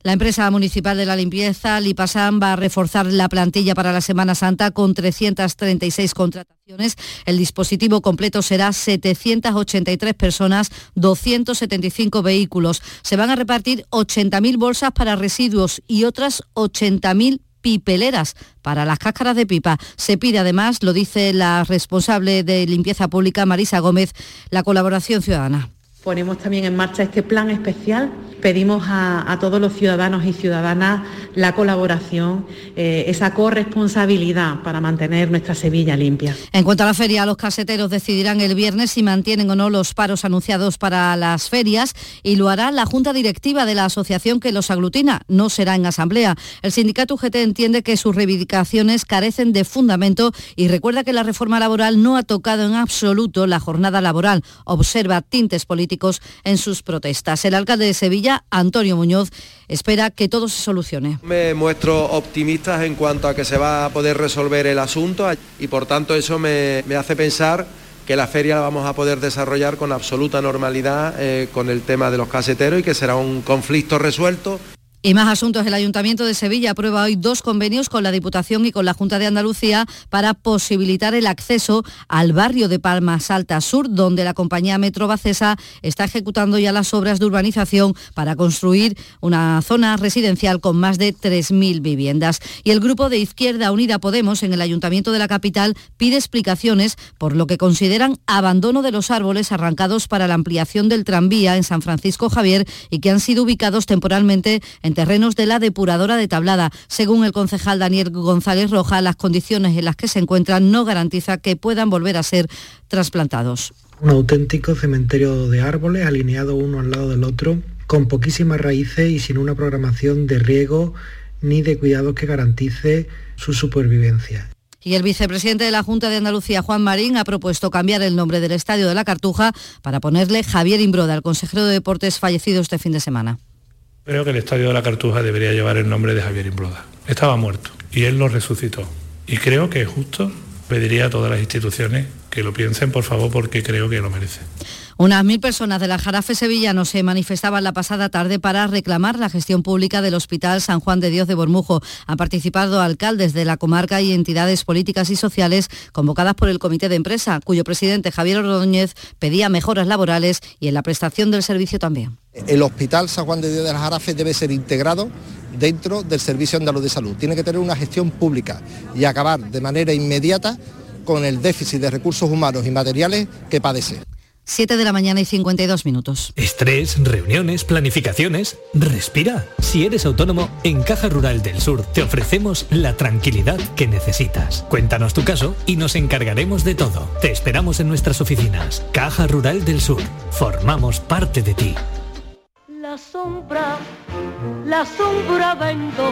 la empresa municipal de la limpieza, Lipasan, va a reforzar la plantilla para la Semana Santa con 336 contrataciones. El dispositivo completo será 783 personas, 275 vehículos. Se van a repartir 80.000 bolsas para residuos y otras 80.000 pipeleras para las cáscaras de pipa. Se pide además, lo dice la responsable de limpieza pública, Marisa Gómez, la colaboración ciudadana. Ponemos también en marcha este plan especial. Pedimos a, todos los ciudadanos y ciudadanas la colaboración, eh, esa corresponsabilidad para mantener nuestra Sevilla limpia. En cuanto a la feria, los caseteros decidirán el viernes si mantienen o no los paros anunciados para las ferias y lo hará la Junta Directiva de la asociación que los aglutina. No será en asamblea. El sindicato UGT entiende que sus reivindicaciones carecen de fundamento y recuerda que la reforma laboral no ha tocado en absoluto la jornada laboral. Observa tintes políticos en sus protestas. El alcalde de Sevilla, Antonio Muñoz, espera que todo se solucione. Me muestro optimista en cuanto a que se va a poder resolver el asunto y por tanto eso me, hace pensar que la feria la vamos a poder desarrollar con absoluta normalidad eh, con el tema de los caseteros y que será un conflicto resuelto y más asuntos. El Ayuntamiento de Sevilla aprueba hoy dos convenios con la Diputación y con la Junta de Andalucía para posibilitar el acceso al barrio de Palmas Alta Sur, donde la compañía Metro Bacesa está ejecutando ya las obras de urbanización para construir una zona residencial con más de 3.000 viviendas. Y el grupo de Izquierda Unida Podemos en el Ayuntamiento de la capital pide explicaciones por lo que consideran abandono de los árboles arrancados para la ampliación del tranvía en San Francisco Javier y que han sido ubicados temporalmente en terrenos de la depuradora de Tablada. Según el concejal Daniel González Roja, las condiciones en las que se encuentran no garantiza que puedan volver a ser trasplantados. Un auténtico cementerio de árboles alineado uno al lado del otro, con poquísimas raíces y sin una programación de riego ni de cuidados que garantice su supervivencia. Y el vicepresidente de la Junta de Andalucía, Juan Marín, ha propuesto cambiar el nombre del Estadio de la Cartuja para ponerle Javier Imbroda, el consejero de Deportes fallecido este fin de semana. Creo que el Estadio de la Cartuja debería llevar el nombre de Javier Imbroda. Estaba muerto y él lo resucitó. Y creo que es justo, pediría a todas las instituciones que lo piensen, por favor, porque creo que lo merece. Unas mil personas de la Jarafe Sevillano se manifestaban la pasada tarde para reclamar la gestión pública del Hospital San Juan de Dios de Bormujo. Han participado alcaldes de la comarca y entidades políticas y sociales convocadas por el Comité de Empresa, cuyo presidente Javier Ordóñez pedía mejoras laborales y en la prestación del servicio también. El Hospital San Juan de Dios de la Jarafe debe ser integrado dentro del Servicio Andaluz de Salud. Tiene que tener una gestión pública y acabar de manera inmediata con el déficit de recursos humanos y materiales que padece. 7 de la mañana y 52 minutos. Estrés, reuniones, planificaciones. Respira. Si eres autónomo, en Caja Rural del Sur te ofrecemos la tranquilidad que necesitas. Cuéntanos tu caso y nos encargaremos de todo. Te esperamos en nuestras oficinas. Caja Rural del Sur. Formamos parte de ti. La sombra, la sombra vendo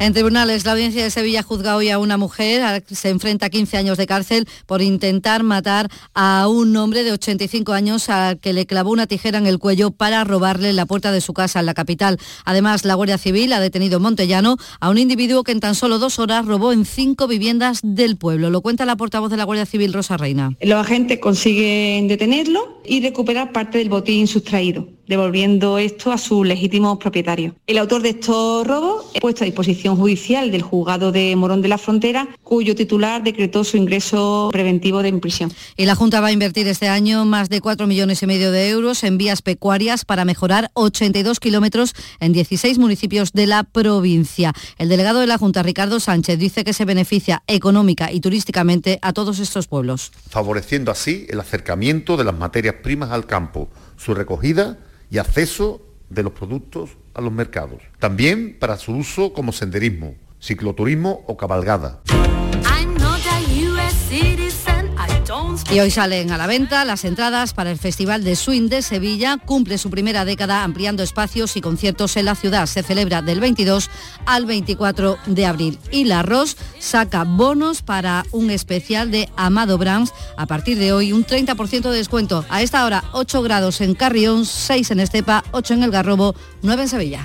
En tribunales, la audiencia de Sevilla juzga hoy a una mujer, se enfrenta a 15 años de cárcel por intentar matar a un hombre de 85 años al que le clavó una tijera en el cuello para robarle la puerta de su casa en la capital. Además, la Guardia Civil ha detenido en Montellano a un individuo que en tan solo dos horas robó en cinco viviendas del pueblo. Lo cuenta la portavoz de la Guardia Civil, Rosa Reina. Los agentes consiguen detenerlo y recuperar parte del botín sustraído devolviendo esto a sus legítimos propietarios. El autor de estos robos es puesto a disposición judicial del juzgado de Morón de la Frontera, cuyo titular decretó su ingreso preventivo de prisión. Y la Junta va a invertir este año más de 4 millones y medio de euros en vías pecuarias para mejorar 82 kilómetros en 16 municipios de la provincia. El delegado de la Junta, Ricardo Sánchez, dice que se beneficia económica y turísticamente a todos estos pueblos. Favoreciendo así el acercamiento de las materias primas al campo, su recogida y acceso de los productos a los mercados. También para su uso como senderismo, cicloturismo o cabalgada. Y hoy salen a la venta las entradas para el Festival de Swing de Sevilla. Cumple su primera década ampliando espacios y conciertos en la ciudad. Se celebra del 22 al 24 de abril. Y la ROS saca bonos para un especial de Amado Brands. A partir de hoy un 30% de descuento. A esta hora 8 grados en Carrión, 6 en Estepa, 8 en El Garrobo, 9 en Sevilla.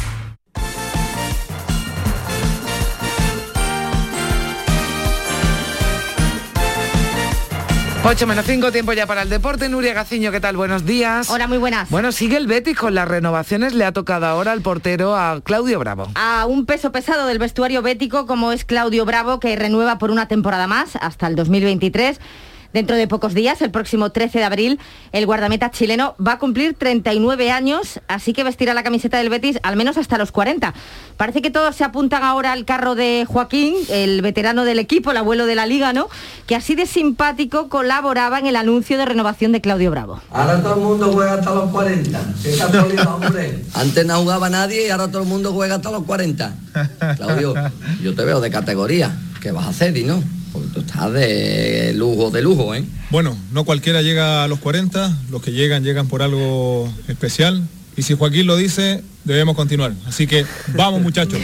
8 menos 5, tiempo ya para el deporte. Nuria Gaciño, ¿qué tal? Buenos días. Hola, muy buenas. Bueno, sigue el Betis con las renovaciones. Le ha tocado ahora al portero a Claudio Bravo. A un peso pesado del vestuario bético como es Claudio Bravo, que renueva por una temporada más hasta el 2023 Dentro de pocos días, el próximo 13 de abril, el guardameta chileno va a cumplir 39 años, así que vestirá la camiseta del Betis al menos hasta los 40. Parece que todos se apuntan ahora al carro de Joaquín, el veterano del equipo, el abuelo de la liga, ¿no? Que así de simpático colaboraba en el anuncio de renovación de Claudio Bravo. Ahora todo el mundo juega hasta los 40. Antes no jugaba nadie y ahora todo el mundo juega hasta los 40. Claudio, yo te veo de categoría. ¿Qué vas a hacer, y no? Estás de lujo, de lujo, ¿eh? Bueno, no cualquiera llega a los 40, los que llegan llegan por algo especial. Y si Joaquín lo dice, debemos continuar. Así que vamos muchachos.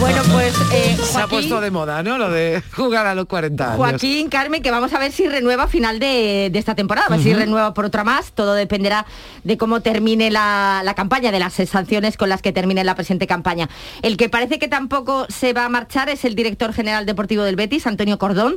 Bueno, pues eh, se ha puesto de moda, ¿no? Lo de jugar a los 40 años. Joaquín, Carmen, que vamos a ver si renueva a final de, esta temporada, a ver si renueva por otra más. Todo dependerá de cómo termine la, la, campaña, de las sanciones con las que termine la presente campaña. El que parece que tampoco se va a marchar es el director general deportivo del Betis, Antonio Cordón.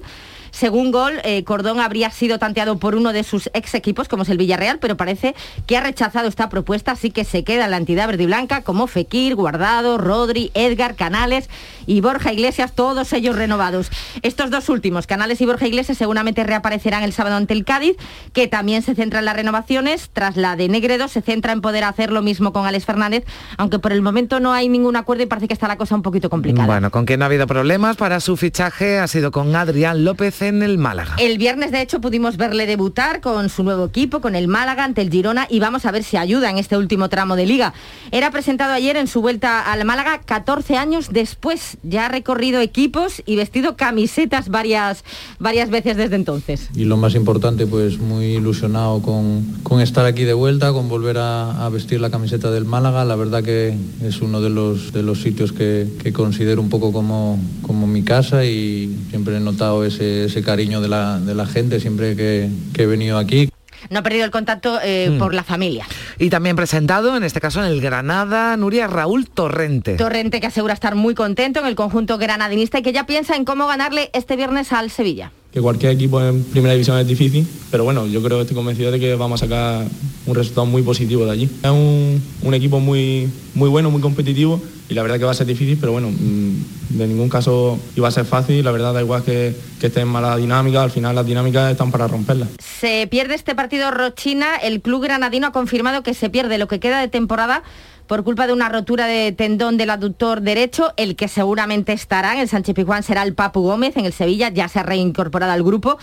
Según Gol, eh, Cordón habría sido tanteado por uno de sus ex equipos, como es el Villarreal, pero parece que ha rechazado esta propuesta, así que se queda la entidad verde y blanca como Fekir, Guardado, Rodri, Edgar, Canales y Borja Iglesias, todos ellos renovados. Estos dos últimos, Canales y Borja Iglesias, seguramente reaparecerán el sábado ante el Cádiz, que también se centra en las renovaciones. Tras la de Negredo, se centra en poder hacer lo mismo con Alex Fernández, aunque por el momento no hay ningún acuerdo y parece que está la cosa un poquito complicada. Bueno, con quien no ha habido problemas para su fichaje ha sido con Adrián López en el Málaga. El viernes, de hecho, pudimos verle debutar con su nuevo equipo, con el Málaga ante el Girona y vamos a ver si ayuda en este último tramo de liga. Era presentado ayer en su vuelta al Málaga 14 años después. Ya ha recorrido equipos y vestido camisetas varias, varias veces desde entonces. Y lo más importante, pues muy ilusionado con, estar aquí de vuelta, con volver a, vestir la camiseta del Málaga. La verdad que es uno de los, de los sitios que, considero un poco como, como mi casa y siempre he notado ese, ese cariño de la, gente siempre que, he venido aquí no ha perdido el contacto eh, hmm. por la familia. Y también presentado, en este caso en el Granada, Nuria Raúl Torrente. Torrente que asegura estar muy contento en el conjunto granadinista y que ya piensa en cómo ganarle este viernes al Sevilla que cualquier equipo en primera división es difícil, pero bueno, yo creo que estoy convencido de que vamos a sacar un resultado muy positivo de allí. Es un, equipo muy, muy bueno, muy competitivo y la verdad que va a ser difícil, pero bueno, mm, de ningún caso iba a ser fácil, la verdad da igual que, que esté en mala dinámica, al final las dinámicas están para romperlas. Se pierde este partido Rochina, el club granadino ha confirmado que se pierde lo que queda de temporada por culpa de una rotura de tendón del aductor derecho. El que seguramente estará en el Sánchez Pizjuán será el Papu Gómez en el Sevilla, ya se ha reincorporado al grupo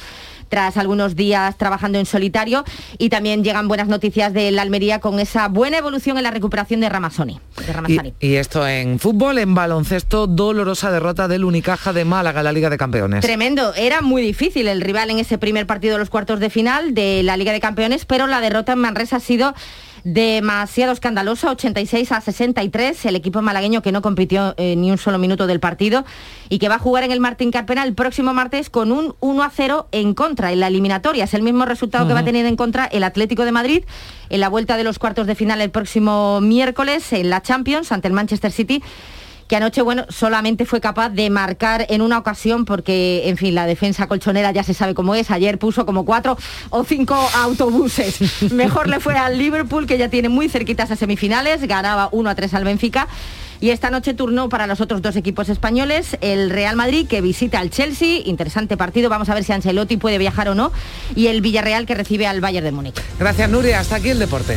tras algunos días trabajando en solitario y también llegan buenas noticias de la Almería con esa buena evolución en la recuperación de Ramazzoni. De Y, esto en fútbol, en baloncesto, dolorosa derrota del Unicaja de Málaga, la Liga de Campeones. Tremendo, era muy difícil el rival en ese primer partido de los cuartos de final de la Liga de Campeones, pero la derrota en Manresa ha sido demasiado escandalosa, 86 a 63, el equipo malagueño que no compitió eh, ni un solo minuto del partido y que va a jugar en el Martín Carpena el próximo martes con un 1 a 0 en contra en la eliminatoria. Es el mismo resultado que va a tener en contra el Atlético de Madrid en la vuelta de los cuartos de final el próximo miércoles en la Champions ante el Manchester City que anoche, bueno, solamente fue capaz de marcar en una ocasión porque, en fin, la defensa colchonera ya se sabe cómo es. Ayer puso como cuatro o cinco autobuses. Mejor le fue al Liverpool, que ya tiene muy cerquitas a semifinales, ganaba 1 a 3 al Benfica. Y esta noche turno para los otros dos equipos españoles, el Real Madrid que visita al Chelsea, interesante partido, vamos a ver si Ancelotti puede viajar o no, y el Villarreal que recibe al Bayern de Múnich. Gracias Nuria, hasta aquí el deporte.